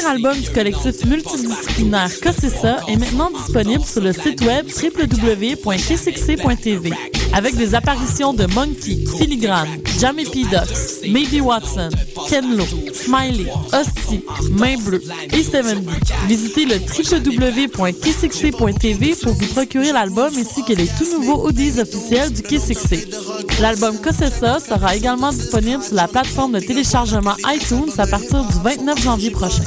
Premier album du collectif multidisciplinaire Cossessa est maintenant disponible sur le site web www.kcxc.tv avec des apparitions de Monkey, Filigrane, Jamie P. Ducks, Maybe Watson, Ken Lo, Smiley, Hostie, Main Bleue et Seven Visitez le www.kcxc.tv pour vous procurer l'album ainsi que les tout nouveaux audios officiels du KCXC. L'album Cossessa sera également disponible sur la plateforme de téléchargement iTunes à partir du 29 janvier prochain.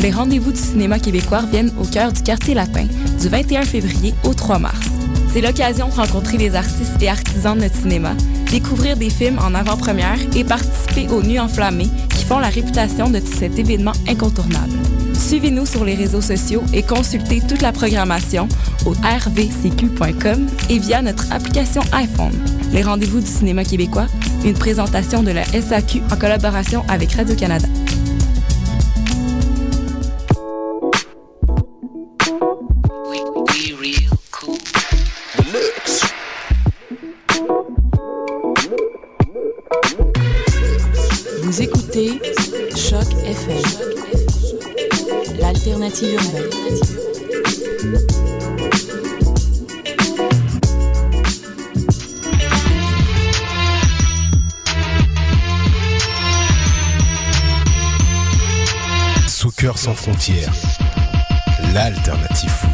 Les rendez-vous du cinéma québécois viennent au cœur du quartier latin du 21 février au 3 mars. C'est l'occasion de rencontrer les artistes et artisans de notre cinéma, découvrir des films en avant-première et participer aux Nuits enflammées qui font la réputation de cet événement incontournable. Suivez-nous sur les réseaux sociaux et consultez toute la programmation au rvcq.com et via notre application iPhone. Les rendez-vous du cinéma québécois, une présentation de la SAQ en collaboration avec Radio-Canada. Sans frontières, l'alternative foot.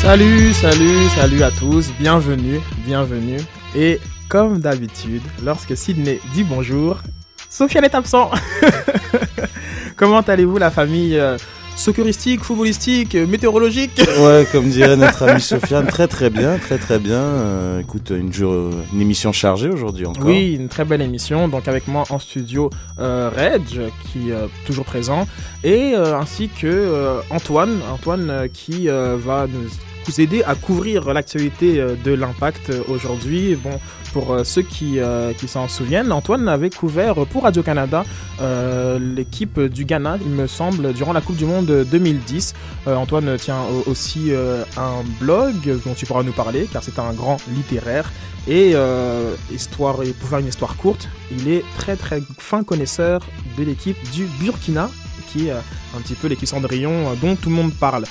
Salut, salut, salut à tous, bienvenue, bienvenue. Et comme d'habitude, lorsque Sydney dit bonjour, Sofiane est absent. Comment allez-vous la famille euh, socceristique, footballistique, euh, météorologique Ouais, comme dirait notre ami Sofiane, très très bien, très très bien. Euh, écoute, une, jour- une émission chargée aujourd'hui encore. Oui, une très belle émission. Donc avec moi en studio, euh, Reg, qui est toujours présent, et euh, ainsi que euh, Antoine, Antoine euh, qui euh, va nous vous aider à couvrir l'actualité euh, de l'impact euh, aujourd'hui. Bon, pour euh, ceux qui, qui s'en souviennent, Antoine avait couvert pour Radio-Canada l'équipe du Ghana, il me semble, durant la Coupe du Monde 2010. Euh, Antoine tient au- aussi un blog dont tu pourras nous parler, car c'est un grand littéraire. Et histoire, et pour faire une histoire courte, il est très très fin connaisseur de l'équipe du Burkina, qui est un petit peu l'équipe Cendrillon dont tout le monde parle.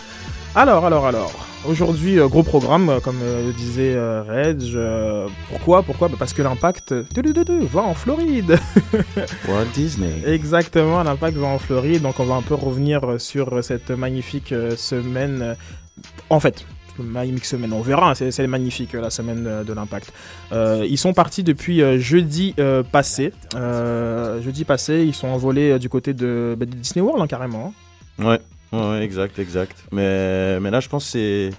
Alors, alors, alors, aujourd'hui, euh, gros programme, euh, comme euh, le disait Reg. pourquoi Pourquoi? Bah, Parce que l'impact va en Floride. Walt Disney. Exactement, l'impact va en Floride, donc on va un peu revenir sur cette magnifique semaine. En fait, magnifique semaine, on verra, c'est c'est magnifique la semaine de l'impact. Euh, ils sont partis depuis euh, jeudi euh, passé. Jeudi passé, ils sont envolés du côté de, bah, de Disney World hein, carrément. Ouais, ouais, ouais, exact, exact. Mais, mais là, je pense que c'est.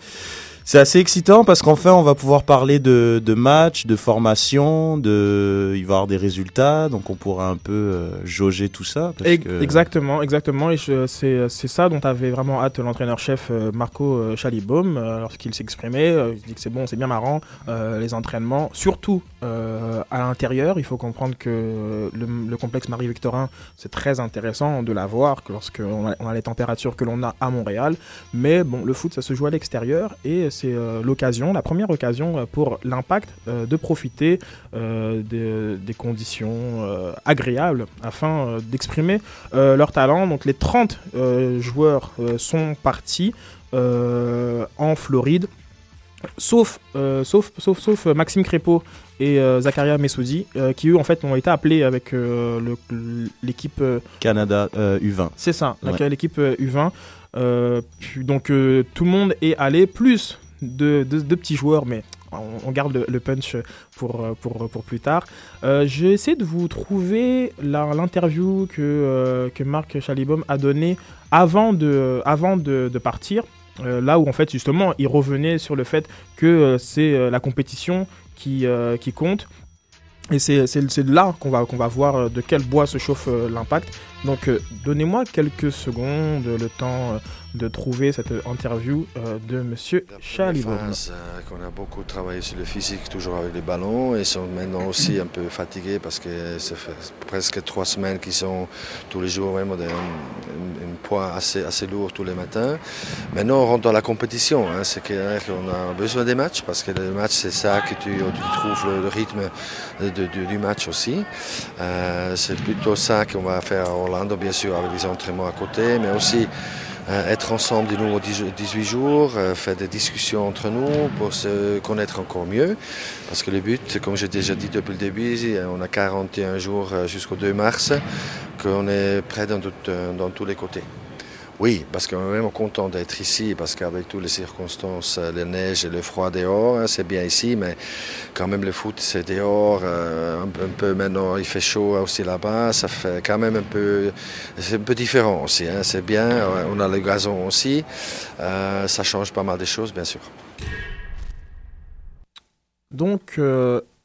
C'est assez excitant parce qu'enfin on va pouvoir parler de, de matchs, de formation, de il va y avoir des résultats, donc on pourra un peu euh, jauger tout ça. Parce Ex- que- Exactement, exactement. Et c'est ça dont avait vraiment hâte l'entraîneur-chef euh, Marco euh, Chalibaume euh, lorsqu'il s'exprimait. il dit que c'est bon, c'est bien marrant euh, les entraînements, surtout euh, à l'intérieur. Il faut comprendre que le, le complexe Marie-Victorin, c'est très intéressant de l'avoir que lorsqu'on a, on a les températures que l'on a à Montréal. Mais bon, le foot, ça se joue à l'extérieur et c'est euh, l'occasion, la première occasion euh, pour l'impact euh, de profiter des, conditions agréables afin d'exprimer leur talent. Donc les 30 euh, joueurs sont partis en Floride. Sauf, euh, sauf, sauf, sauf Maxime Crépeau et euh, Zakaria Messoudi, euh, qui eux en fait ont été appelés avec l'équipe Canada euh, U20. c'est ça, Ouais. l'équipe euh, U20. Euh, donc euh, tout le monde est allé, plus de, petits joueurs, mais on, garde le, punch pour, euh, pour, plus tard. Euh, J'ai essayé de vous trouver l'interview que, que Marc Chalibaume a donnée avant de, partir. Là où en fait justement il revenait sur le fait que c'est la compétition qui compte Et c'est là qu'on va, qu'on va voir euh, de quel bois se chauffe euh, l'impact. Donc euh, donnez-moi quelques secondes, le temps de trouver cette interview euh, de Monsieur phase, euh, qu'on a beaucoup travaillé sur le physique, toujours avec les ballons. Ils sont maintenant aussi un peu fatigués parce que ça fait presque trois semaines qu'ils sont tous les jours d'un un, un poids assez, assez lourd tous les matins. Maintenant, on rentre dans la compétition. hein. C'est qu'on a besoin des matchs parce que le match, c'est ça que tu, tu trouves le, rythme de- de- du match aussi. Euh, c'est plutôt ça qu'on va faire à Orlando, bien sûr, avec des entraînements à côté, mais aussi être ensemble de nouveau 18 jours, euh, faire des discussions entre nous pour se connaître encore mieux. Parce que le but, comme j'ai déjà dit depuis le début, euh, on a 41 jours euh, jusqu'au 2 mars, qu'on est prêt dans, tout- euh, dans tous les côtés. Oui, parce qu'on est vraiment content d'être ici, parce qu'avec toutes les circonstances, euh, la neige et le froid dehors, hein, c'est bien ici, mais quand même le foot c'est dehors, euh, un, peu- maintenant il fait chaud aussi là-bas, ça fait quand même un peu, c'est un peu différent aussi, hein, c'est bien, on a le gazon aussi, euh, ça change pas mal de choses bien sûr. Donc,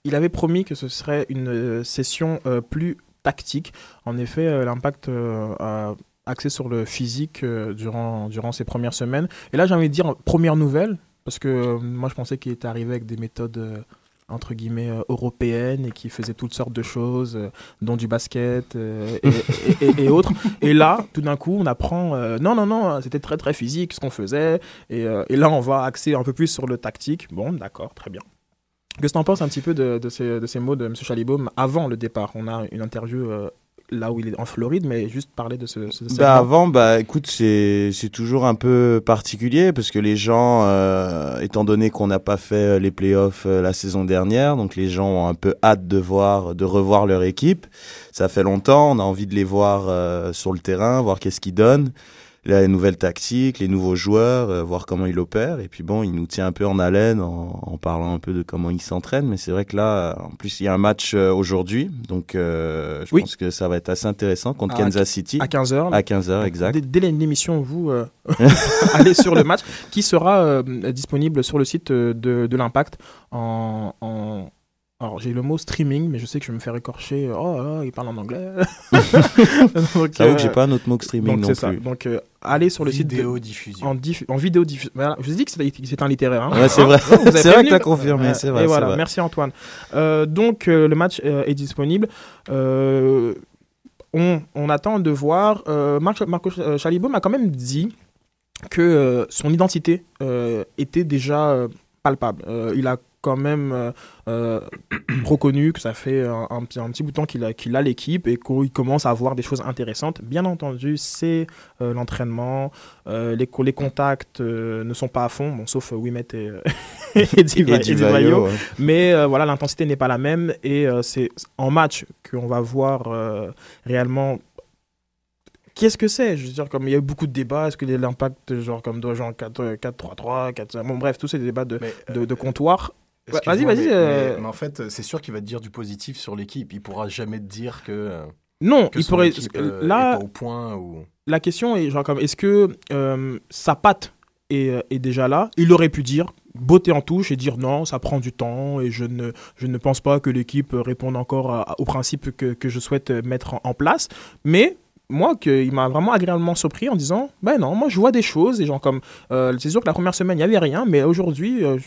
il avait promis que ce serait une session plus tactique. En effet, l'impact a axé sur le physique euh, durant, durant ces premières semaines. Et là, j'ai envie de dire première nouvelle, parce que euh, moi, je pensais qu'il était arrivé avec des méthodes. euh, entre guillemets européennes et qui faisait toutes sortes de choses dont du basket et, autres et là tout d'un coup on apprend non non non c'était très très physique ce qu'on faisait et, là on va axer un peu plus sur le tactique bon d'accord très bien Qu'est-ce que tu en penses un petit peu de, de ces, de ces mots de M. Chalibaume avant le départ? On a une interview là où il est en Floride, mais juste parler de ce. Bah avant, bah écoute, c'est c'est toujours un peu particulier parce que les gens, euh, étant donné qu'on n'a pas fait euh, les playoffs euh, la saison dernière, donc les gens ont un peu hâte de voir, de revoir leur équipe. Ça fait longtemps, on a envie de les voir euh, sur le terrain, voir qu'est-ce qu'ils donnent, les nouvelles tactiques, les nouveaux joueurs, euh, voir comment ils opèrent. Et puis bon, il nous tient un peu en haleine en, en parlant un peu de comment ils s'entraînent. Mais c'est vrai que là, en plus, il y a un match euh, aujourd'hui, donc euh, je Oui. pense que ça va être assez intéressant contre À- Kansas City. à 15h. À 15h, exact. Dès, dès l'émission, vous euh, allez sur le match qui sera disponible sur le site de, de l'Impact en. en- Alors, j'ai le mot streaming, mais je sais que je vais me faire écorcher. Oh, là, il parle en anglais. Donc, J'avoue euh, que j'ai pas un autre mot que streaming donc, non c'est ça. plus. Donc, euh, allez sur le site de- Vidéo diffusion. en, diff- en vidéo diffusion. Voilà, je vous ai dit que c'était c'était un littéraire. hein. Ouais, c'est vrai. C'est vrai que t'as confirmé, c'est vrai, Et c'est voilà, vrai. merci Antoine. Euh, donc euh, le match euh, est disponible. Euh, on, on attend de voir. Euh, Marc- Marco Ch- Chalibaume a quand même dit que euh, son identité euh, était déjà euh, palpable. Euh, il a quand même euh, euh, reconnu que ça fait un, un petit, un petit bout de temps qu'il a, qu'il a l'équipe et qu'il commence à voir des choses intéressantes. Bien entendu, c'est euh, l'entraînement, euh, les, co- les contacts ne sont pas à fond, bon, sauf Wimet et, et Diva- Et et Divayo, Divayo. ouais. Mais voilà, l'intensité n'est pas la même et c'est en match qu'on va voir réellement. Qu'est-ce que c'est? Je veux dire, comme il y a eu beaucoup de débats, est-ce que l'impact, genre comme doit jouer en 4 4-3-3, 4 bon bref, tous ces débats de, Mais, de, de comptoir. Ouais, vas-y, vas-y, mais- euh. Mais, mais en fait, c'est sûr qu'il va te dire du positif sur l'équipe. Il pourra jamais te dire que, Non, que il pourrait. euh, là, au point ou. la question est genre comme est-ce que euh, sa patte est, est déjà là? Il aurait pu dire beauté en touche et dire non, ça prend du temps et je ne, je ne pense pas que l'équipe réponde encore à- au principe que, que je souhaite mettre en, en place. Mais moi, que, il m'a vraiment agréablement surpris en disant ben non, moi je vois des choses et genre comme euh, c'est sûr que la première semaine il n'y avait rien, mais aujourd'hui euh,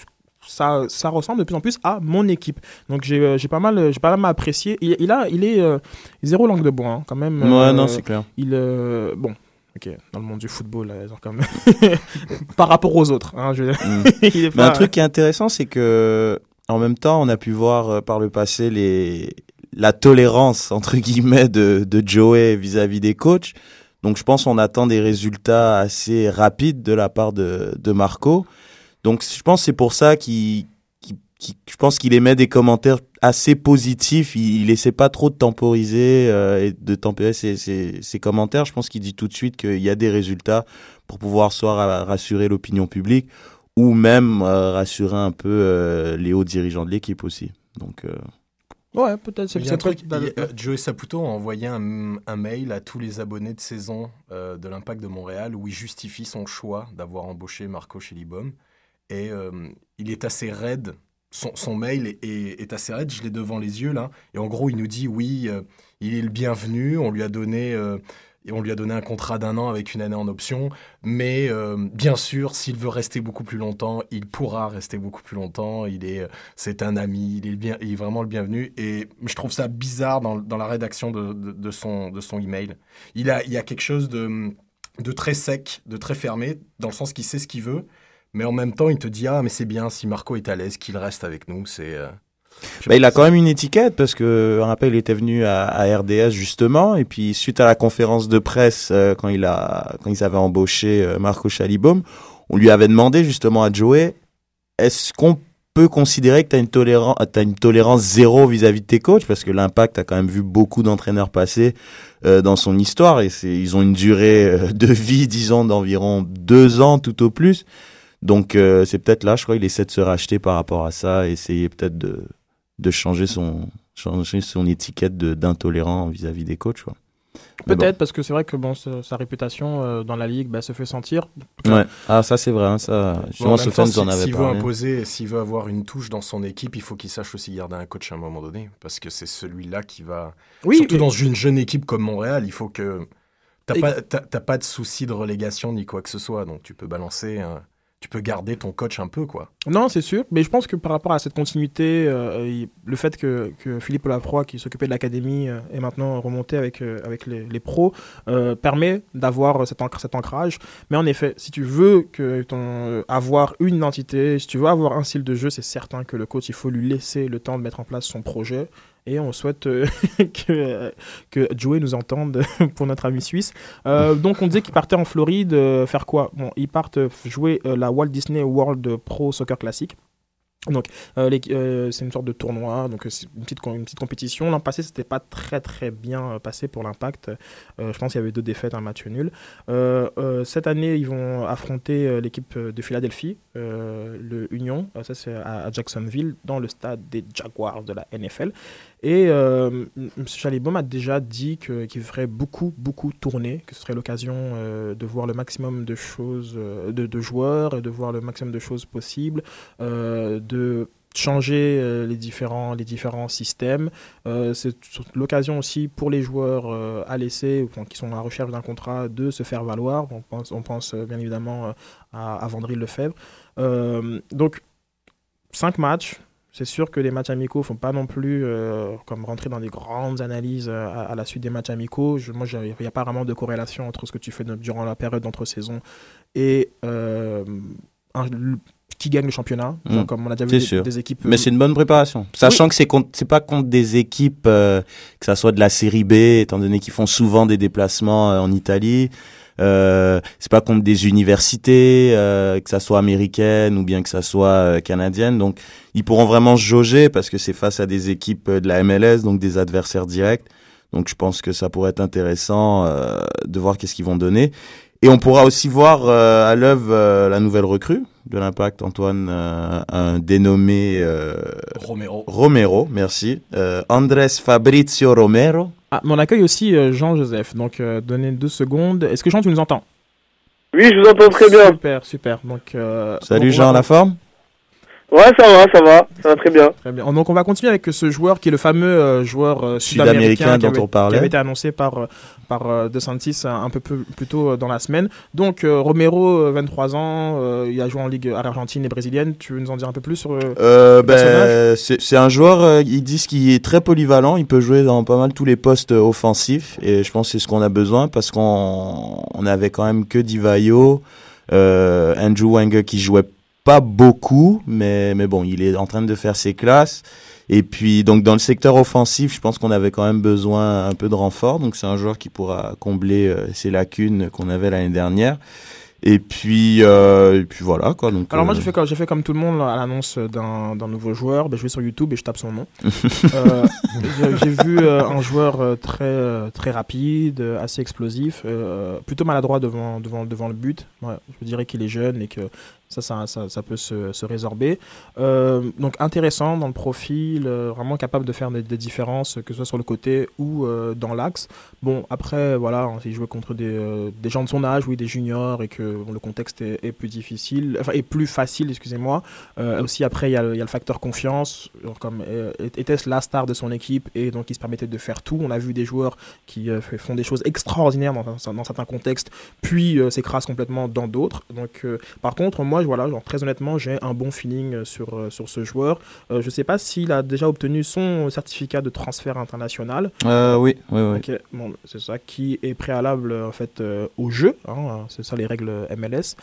ça, ça ressemble de plus en plus à mon équipe. Donc j'ai euh, pas mal j'ai pas mal apprécié. Il, il a il est euh, zéro langue de bois hein, quand même. Ouais, euh, non, c'est clair. il euh, bon ok dans le monde du football là, genre comme par rapport aux autres hein, je... Mm. il est Mais un pas- truc qui est intéressant, c'est que en même temps, on a pu voir euh, par le passé les la tolérance entre guillemets de, de Joey vis-à-vis des coachs. Donc je pense qu'on attend des résultats assez rapides de la part de, de Marco. Donc je pense que c'est pour ça qu'il qu'il- qu'il- je pense qu'il émet des commentaires assez positifs. Il, il essaie pas trop de temporiser euh, et de tempérer ses, ses, ses commentaires. Je pense qu'il dit tout de suite qu'il y a des résultats pour pouvoir soit ra- rassurer l'opinion publique ou même euh, rassurer un peu euh, les hauts dirigeants de l'équipe aussi. Donc, euh, ouais peut-être c'est Il y a un truc, a- euh, Joey Saputo a envoyé un, un mail à tous les abonnés de saison euh, de l'Impact de Montréal où il justifie son choix d'avoir embauché Marco Chelibom. Et euh, il est assez raide son, mail est, assez raide, je l'ai devant les yeux là. Et en gros, il nous dit oui, euh, il est le bienvenu, on lui a donné, euh, on lui a donné un contrat d'un an avec une année en option. Mais bien sûr, s'il veut rester beaucoup plus longtemps, il pourra rester beaucoup plus longtemps. Il est, c'est un ami, il est, vraiment le bienvenu. Et je trouve ça bizarre dans, la rédaction de, son, de son email. Il a, il y a quelque chose de très sec, de très fermé, dans le sens qu'il sait ce qu'il veut. Mais en même temps, il te dit Ah, mais c'est bien, si Marco est à l'aise, qu'il reste avec nous. C'est. euh, Bah, il a quand même une étiquette parce que on rappelle, il était venu à, à RDS justement et puis suite à la conférence de presse euh, quand il a quand ils avaient embauché euh, Marco Chalibaume, on lui avait demandé justement à Joey est-ce qu'on peut considérer que tu as une tolérance t'as une tolérance zéro vis-à-vis de tes coachs? Parce que l'impact a quand même vu beaucoup d'entraîneurs passer euh, dans son histoire et c'est ils ont une durée de vie disons d'environ deux ans tout au plus. Donc euh, c'est peut-être là, je crois, il essaie de se racheter par rapport à ça, essayer peut-être de de changer son changer son étiquette de d'intolérant vis-à-vis des coachs quoi. Bon. Peut-être parce que c'est vrai que bon, sa, sa réputation euh, dans la ligue bah, se fait sentir. Ouais. Ah ça c'est vrai hein, ça Bon, en justement même Sofiane temps, vous en si- avait S'il veut imposer, s'il veut avoir une touche dans son équipe, il faut qu'il sache aussi garder un coach à un moment donné. Parce que c'est celui-là qui va. Oui, Surtout dans une jeune équipe comme Montréal, il faut que. T'as Et- pas, t'as- t'as pas de souci de relégation ni quoi que ce soit. Donc tu peux balancer. Tu peux garder ton coach un peu, quoi. Non, c'est sûr. Mais je pense que par rapport à cette continuité, euh, le fait que, que Philippe Lafroy, qui s'occupait de l'académie, euh, est maintenant remonté avec, euh, avec les, les pros, permet d'avoir cet, cet ancrage. Mais en effet, si tu veux que avoir une identité, si tu veux avoir un style de jeu, c'est certain que le coach, il faut lui laisser le temps de mettre en place son projet. Et on souhaite euh, que, que Joey nous entende pour notre ami suisse. Euh, donc on disait qu'il partait en Floride euh, faire quoi? Bon, ils partent euh, jouer euh, la Walt Disney World Pro Soccer Classic. Donc, euh, euh, c'est une sorte de tournoi, donc euh, une petite, une petite compétition. L'an passé, c'était pas très très bien euh, passé pour l'Impact. Euh, je pense qu'il y avait deux défaites, un match nul. Euh, euh, cette année, ils vont affronter euh, l'équipe de Philadelphie, euh, le Union. Euh, ça, c'est à Jacksonville, dans le stade des Jaguars de la NFL. Et euh, M. Chalibaume a déjà dit qu'il ferait beaucoup, beaucoup tourner, que ce serait l'occasion euh, de voir le maximum de choses, euh, de, joueurs, et de voir le maximum de choses possibles, euh, de changer les, différents, les différents systèmes. C'est l'occasion aussi pour les joueurs à enfin, qui sont à la recherche d'un contrat, de se faire valoir. On pense, on pense bien évidemment à, à Lefebvre. Donc, cinq matchs. C'est sûr que les matchs amicaux ne font pas non plus euh, comme rentrer dans des grandes analyses euh, à, à la suite des matchs amicaux. Je- moi, il n'y a pas vraiment de corrélation entre ce que tu fais de- durant la période d'entre-saison et euh, un- qui gagne le championnat. Genre, Mm. comme on a déjà vu des, équipes. Mais c'est une bonne préparation. Sachant que c'est c'est pas contre des équipes, euh, que ça soit de la série B, étant donné qu'ils font souvent des déplacements en Italie. Euh, c'est pas contre des universités, euh, que ça soit américaine ou bien que ça soit euh, canadienne. Donc, ils pourront vraiment se jauger parce que c'est face à des équipes euh, de la MLS, donc des adversaires directs. Donc, je pense que ça pourrait être intéressant euh, de voir qu'est-ce qu'ils vont donner. Et on pourra aussi voir à l'œuvre la nouvelle recrue de l'Impact, Antoine, euh, un dénommé euh, Romero. Romero, merci. Euh, Andrés Fabrizio Romero. Ah, mais on accueille aussi euh, Jean-Joseph. Donc, euh, donnez deux secondes. Est-ce que Jean, tu nous entends? Oui, je vous entends très bien. Super, super. Donc, euh, Salut Jean, la forme? Ouais, ça va, ça va, ça va très bien. Très bien. Donc on va continuer avec ce joueur qui est le fameux euh, joueur euh, Sud-américain sud-américain qui dont avait, on parlait. qui avait été annoncé par, euh, par De Santis un, peu plus, plus tôt dans la semaine. Donc Romero, euh, 23 ans, il a joué en Ligue argentine et brésilienne. Tu veux nous en dire un peu plus sur euh, Euh, ben, c'est c'est un joueur, ils disent qu'il est très polyvalent, il peut jouer dans pas mal tous les postes offensifs, et je pense que c'est ce qu'on a besoin, parce qu'on on avait quand même que Divayo, euh, Andrew Wenger qui jouait pas beaucoup, mais, mais bon, il est en train de faire ses classes. Et puis, donc, dans le secteur offensif, je pense qu'on avait quand même besoin un peu de renfort. Donc, c'est un joueur qui pourra combler euh, ces lacunes qu'on avait l'année dernière. Et puis, euh, et puis voilà, quoi. Donc, Alors moi euh, j'ai fait, comme- j'ai fait comme tout le monde là, à l'annonce d'un d'un nouveau joueur, ben, je vais sur YouTube et je tape son nom. Euh, j'ai- J'ai vu euh, un joueur très, très rapide, assez explosif, plutôt maladroit devant, devant, devant le but. Ouais, je dirais qu'il est jeune et qu'il Ça, ça, ça, peut se, se résorber. Euh, donc intéressant dans le profil, euh, vraiment capable de faire des, différences, que ce soit sur le côté ou euh, dans l'axe. Bon, après, voilà, hein, il jouait contre des, des gens de son âge, oui, des juniors, et que le contexte est, plus difficile, enfin, est plus facile, excusez-moi. Aussi, après, il y, a le- facteur confiance. Comme était-ce la star de son équipe, et donc il se permettait de faire tout. On a vu des joueurs qui font des choses extraordinaires dans, dans- certains contextes, puis s'écrasent complètement dans d'autres. Donc, par contre, moi, voilà, genre, très honnêtement, j'ai un bon feeling euh, sur, euh, sur ce joueur. Euh, je ne sais pas s'il a déjà obtenu son certificat de transfert international. Euh, oui, oui, oui. Ok, bon, c'est ça qui est préalable en fait euh, au jeu. hein, c'est ça les règles MLS.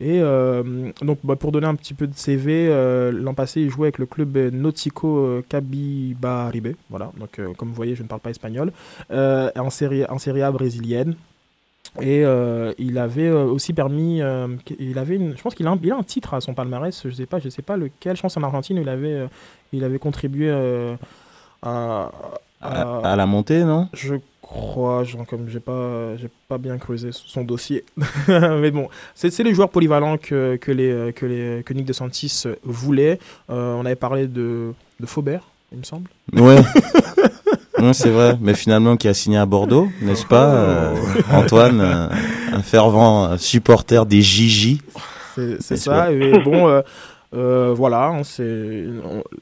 Et donc bah, pour donner un petit peu de CV, l'an passé il jouait avec le club Nautico Cabibaribe. Voilà, donc comme vous voyez je ne parle pas espagnol. En série en série A brésilienne. Et euh, il avait euh, aussi permis, euh, il avait une, je pense qu'il a, un, il a un titre à son palmarès, je sais pas, je sais pas lequel, je pense en Argentine il avait, euh, il avait contribué à, À, à la montée, non? Je crois, genre, comme j'ai pas, j'ai pas bien creusé son dossier. Mais bon, c'est c'est les joueurs polyvalents que, que, les, que, les, que Nick De Santis voulait. On avait parlé de, de Faubert, il me semble. Ouais. Ouais, c'est vrai, mais finalement qui a signé à Bordeaux, n'est-ce pas euh, Antoine, euh, un fervent euh, supporter des Gigi. C'est ça. Et bon, euh, voilà, c'est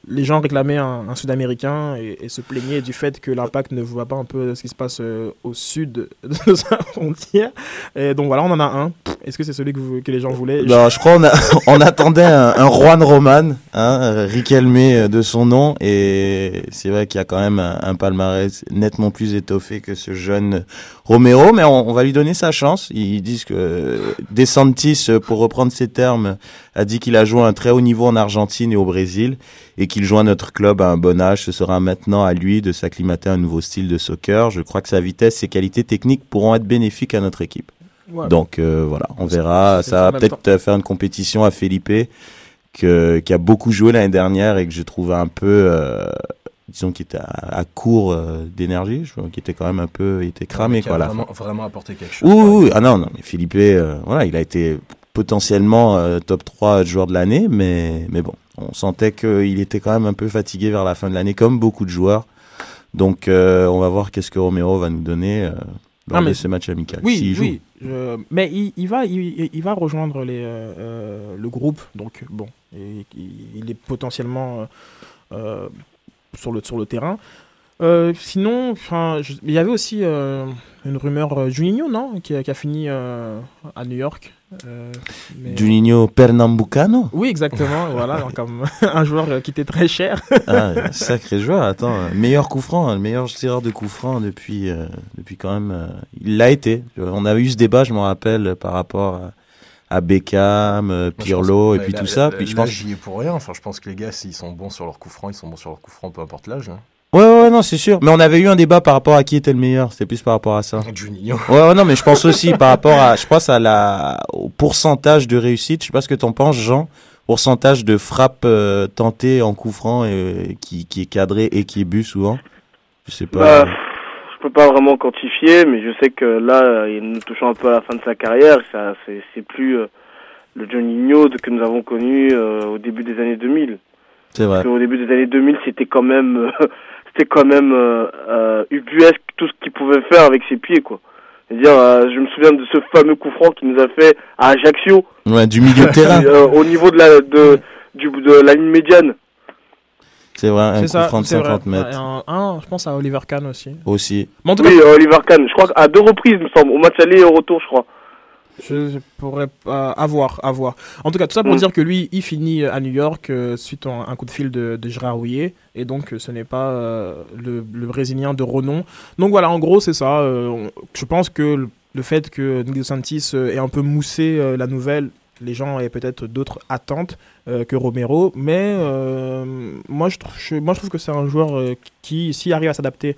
les gens réclamaient un, Sud-Américain et, se plaignaient du fait que l'Impact ne voit pas un peu ce qui se passe euh, au sud de sa frontière. Et donc voilà, on en a un. Est-ce que c'est celui que, vous- que les gens voulaient? Non, je crois on, attendait un, Juan Roman, hein, Riquelme euh, de son nom, et c'est vrai qu'il y a quand même un, palmarès nettement plus étoffé que ce jeune Romero, mais on, on va lui donner sa chance. Ils disent que De Santis, euh, pour reprendre ses termes, a dit qu'il a joué un très haut niveau en Argentine et au Brésil, et qu'il joint notre club à un bon âge. Ce sera maintenant à lui de s'acclimater à un nouveau style de soccer. Je crois que sa vitesse, ses qualités techniques pourront être bénéfiques à notre équipe. Ouais. Donc euh, voilà, on verra. Ça va peut-être euh, faire une compétition à Felipe, que, qui a beaucoup joué l'année dernière et que je trouvais un peu, euh, disons, qui était à, à court euh, d'énergie, qui était quand même un peu, il était cramé Qui quoi. a vraiment, vraiment apporté quelque chose. Oui, par oui, ah non, non, mais Felipe, euh, voilà, il a été potentiellement euh, top 3 joueur de l'année, mais, mais bon, on sentait qu'il était quand même un peu fatigué vers la fin de l'année, comme beaucoup de joueurs. Donc, euh, on va voir qu'est-ce que Romero va nous donner euh, lors Ah, mais- de ce match amical. Oui, s'il joue. oui. je- Mais il, il va, il, il va rejoindre les, le groupe. Donc, bon, et- il, est potentiellement sur, le, sur le terrain. Euh, sinon, je- il y avait aussi euh, une rumeur euh, Juninho, non qui, a- qui a fini euh, à New York. Euh, mais- Juninho Pernambucano? Oui, exactement. voilà, donc, comme un joueur euh, qui était très cher. ah, Sacré joueur, attends. Meilleur coup franc, hein, le meilleur tireur de coup franc depuis, euh, depuis quand même. euh, il l'a été. On avait eu ce débat, je me rappelle, par rapport à, à Beckham, Pirlo et puis tout ça. Puis je pense. j'y ai pour rien. Enfin, je pense que les gars, s'ils sont bons sur leur coup franc, ils sont bons sur leur coup franc, peu importe l'âge. hein. Non, c'est sûr. Mais on avait eu un débat par rapport à qui était le meilleur. C'était plus par rapport à ça. Juninho. Ouais, ouais, non, mais je pense aussi par rapport à, je pense à la, au pourcentage de réussite. Je sais pas ce que t'en penses, Jean. Pourcentage de frappes euh, tentées en coup franc et, qui, qui est cadré et qui est bu souvent. Je sais pas. Bah, je peux pas vraiment quantifier, mais je sais que là, euh, il nous touchant un peu à la fin de sa carrière, ça, c'est, c'est plus euh, le Juninho que nous avons connu euh, au début des années 2000. c'est vrai. Parce qu'au début des années 2000, c'était quand même, euh, c'était quand même euh, euh, ubuesque tout ce qu'il pouvait faire avec ses pieds, quoi. C'est-à-dire, euh, je me souviens de ce fameux coup franc qu'il nous a fait à Ajaccio, Ouais, du milieu de terrain. euh, au niveau de la de, du, de la ligne médiane. C'est vrai, un C'est coup ça, franc de c'est vrai. 50 mètres Ouais, un, un, je pense à Oliver Kahn aussi. aussi. Mais en tout cas, Oui, Oliver Kahn. Je crois qu'à deux reprises, il me semble, au match aller et au retour, je crois. Je pourrais pas avoir, avoir. En tout cas, tout ça pour Mm. dire que lui, il finit à New York euh, suite à un, coup de fil de, de Gérard Rouillet. Et donc, euh, ce n'est pas euh, le, le Brésilien de renom. Donc voilà, en gros, c'est ça. euh, je pense que le, le fait que Nick Santis ait un peu moussé euh, la nouvelle, les gens avaient peut-être d'autres attentes euh, que Romero. Mais euh, moi, je trouve, que c'est un joueur euh, qui, s'il arrive à s'adapter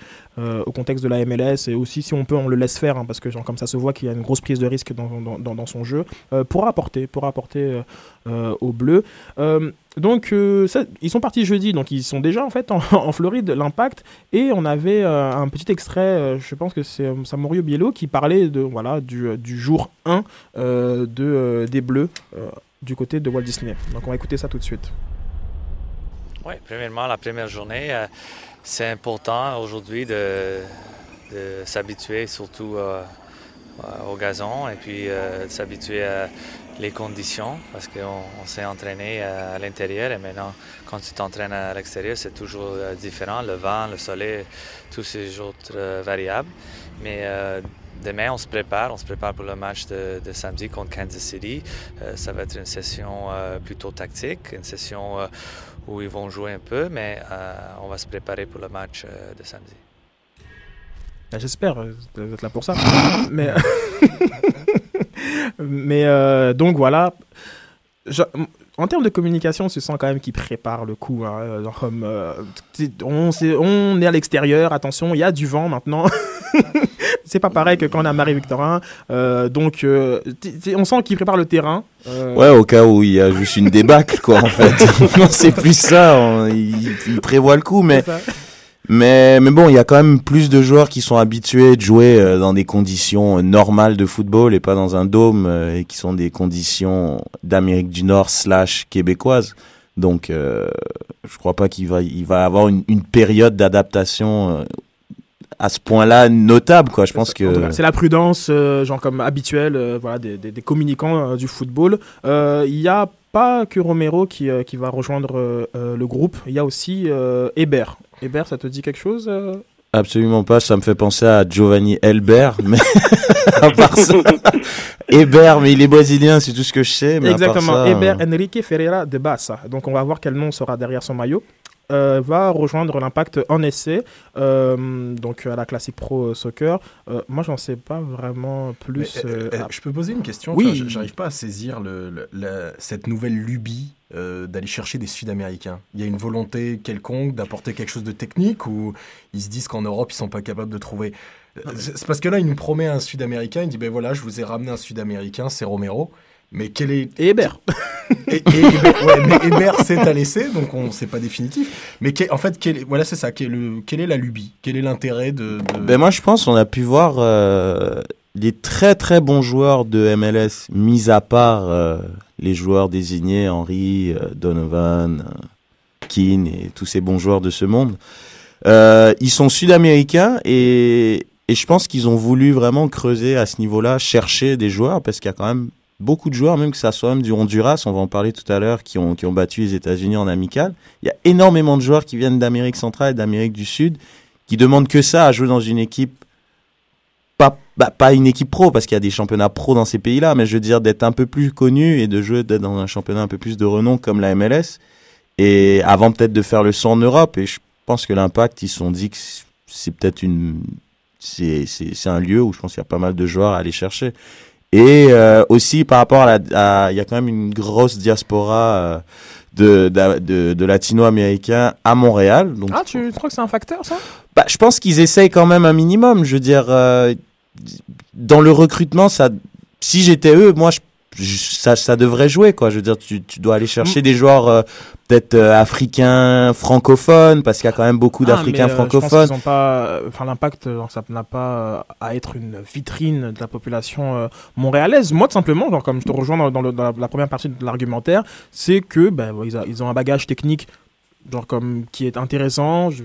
au contexte de la MLS, et aussi si on peut, on le laisse faire, hein, parce que comme ça se voit qu'il y a une grosse prise de risque dans, son jeu, pourra apporter, pourra apporter euh, euh, au bleu. Euh, donc, euh, ils sont partis jeudi, donc ils sont déjà en fait en, Floride, l'impact, et on avait euh, un petit extrait, euh, je pense que c'est Samurio Biello qui parlait de, voilà, du, jour 1 euh, de, des Bleus. Du côté de Walt Disney. Donc on va écouter ça tout de suite. Oui, premièrement, la première journée, c'est important aujourd'hui de, de s'habituer surtout euh, au gazon et puis euh, s'habituer à les conditions parce qu'on on s'est entraîné à, l'intérieur et maintenant quand tu t'entraînes à l'extérieur c'est toujours euh, différent, le vent, le soleil, tous ces autres euh, variables. Mais euh, demain on se prépare, on se prépare pour le match de, samedi contre Kansas City. Euh, ça va être une session euh, plutôt tactique, une session euh, où ils vont jouer un peu, mais euh, on va se préparer pour le match euh, de samedi. Ben, J'espère, euh, vous êtes là pour ça. Mais, mais euh, donc voilà. Je- en termes de communication, tu sens quand même qu'ils préparent le coup. hein. Comme, euh, on, sait- on est à l'extérieur, attention, il y a du vent maintenant. c'est pas pareil que quand on est à Marie-Victorin. Euh, donc, euh, on sent qu'ils préparent le terrain. Euh, Ouais, au cas où il y a juste une débâcle, quoi, en fait. non, c'est plus ça. on- il, il prévoit le coup, mais. Mais, mais bon, il y a quand même plus de joueurs qui sont habitués de jouer euh, dans des conditions euh, normales de football et pas dans un dôme euh, et qui sont des conditions d'Amérique du Nord slash québécoise. Donc, euh, je crois pas qu'il va, il va avoir une, une période d'adaptation à ce point-là notable, quoi. Je pense que. C'est la prudence, euh, genre comme habituelle, euh, voilà, des, des- des communicants euh, du football. Euh, Il n'y a pas que Romero qui, qui va rejoindre le groupe. Il y a aussi Hébert. Hébert, ça te dit quelque chose Absolument pas, ça me fait penser à Giovanni Elbert, mais à part ça, Hébert, mais il est brésilien, c'est tout ce que je sais. Mais Exactement. Hébert Enrique Ferreira de Bassa. Donc on va voir quel nom sera derrière son maillot. Euh, va rejoindre l'impact en essai, euh, donc à la Classic Pro euh, Soccer. Euh, moi, j'en sais pas vraiment plus. Mais, euh, euh, euh, je peux poser une question Oui. Enfin, J'arrive pas à saisir le, le- la- cette nouvelle lubie euh, d'aller chercher des Sud-Américains. Il y a une volonté quelconque d'apporter quelque chose de technique ou ils se disent qu'en Europe ils sont pas capables de trouver. C'est c'est parce que là il nous promet un Sud-Américain, il dit ben voilà je vous ai ramené un Sud-Américain, c'est Romero. Mais quel est Et Hébert. et, et- Hébert- ouais, mais Hébert c'est à laisser, donc on c'est pas définitif. Mais quel- en fait, quel voilà c'est ça. Quel, quelle est la lubie? Quel est l'intérêt de, de- Ben moi, je pense qu'on a pu voir euh, les très très bons joueurs de MLS, mis à part euh, les joueurs désignés, Henry, euh, Donovan, euh, Keane et tous ces bons joueurs de ce monde. Euh, ils sont sud-américains et, et je pense qu'ils ont voulu vraiment creuser à ce niveau-là, chercher des joueurs parce qu'il y a quand même beaucoup de joueurs, même que ça soit même du Honduras, on va en parler tout à l'heure, qui ont, qui ont battu les États-Unis en amical. Il y a énormément de joueurs qui viennent d'Amérique centrale et d'Amérique du Sud qui demandent que ça à jouer dans une équipe pas bah, pas une équipe pro parce qu'il y a des championnats pro dans ces pays-là mais je veux dire d'être un peu plus connu et de jouer d'être dans un championnat un peu plus de renom comme la MLS et avant peut-être de faire le saut en Europe et je pense que l'impact ils se sont dit que c'est peut-être une c'est un lieu où je pense qu'il y a pas mal de joueurs à aller chercher et euh, aussi par rapport à la à- il y a quand même une grosse diaspora euh, de, de, de, de latino-américains à Montréal donc Ah, tu crois que c'est un facteur, ça? Bah, je pense qu'ils essayent quand même un minimum. Je veux dire, euh, dans le recrutement, ça, si j'étais eux, moi, je- ça, ça devrait jouer, quoi. Je veux dire, tu, tu dois aller chercher Mm. des joueurs euh, peut-être euh, africains, francophones, parce qu'il y a quand même beaucoup Ah, d'Africains mais, euh, je pense francophones. pas, enfin l'impact, ça n'a pas à être une vitrine de la population montréalaise. Moi, tout simplement, genre comme je te rejoins dans, dans le- dans la, première partie de l'argumentaire, c'est que ben ils, a- ils ont un bagage technique, genre comme qui est intéressant. Je-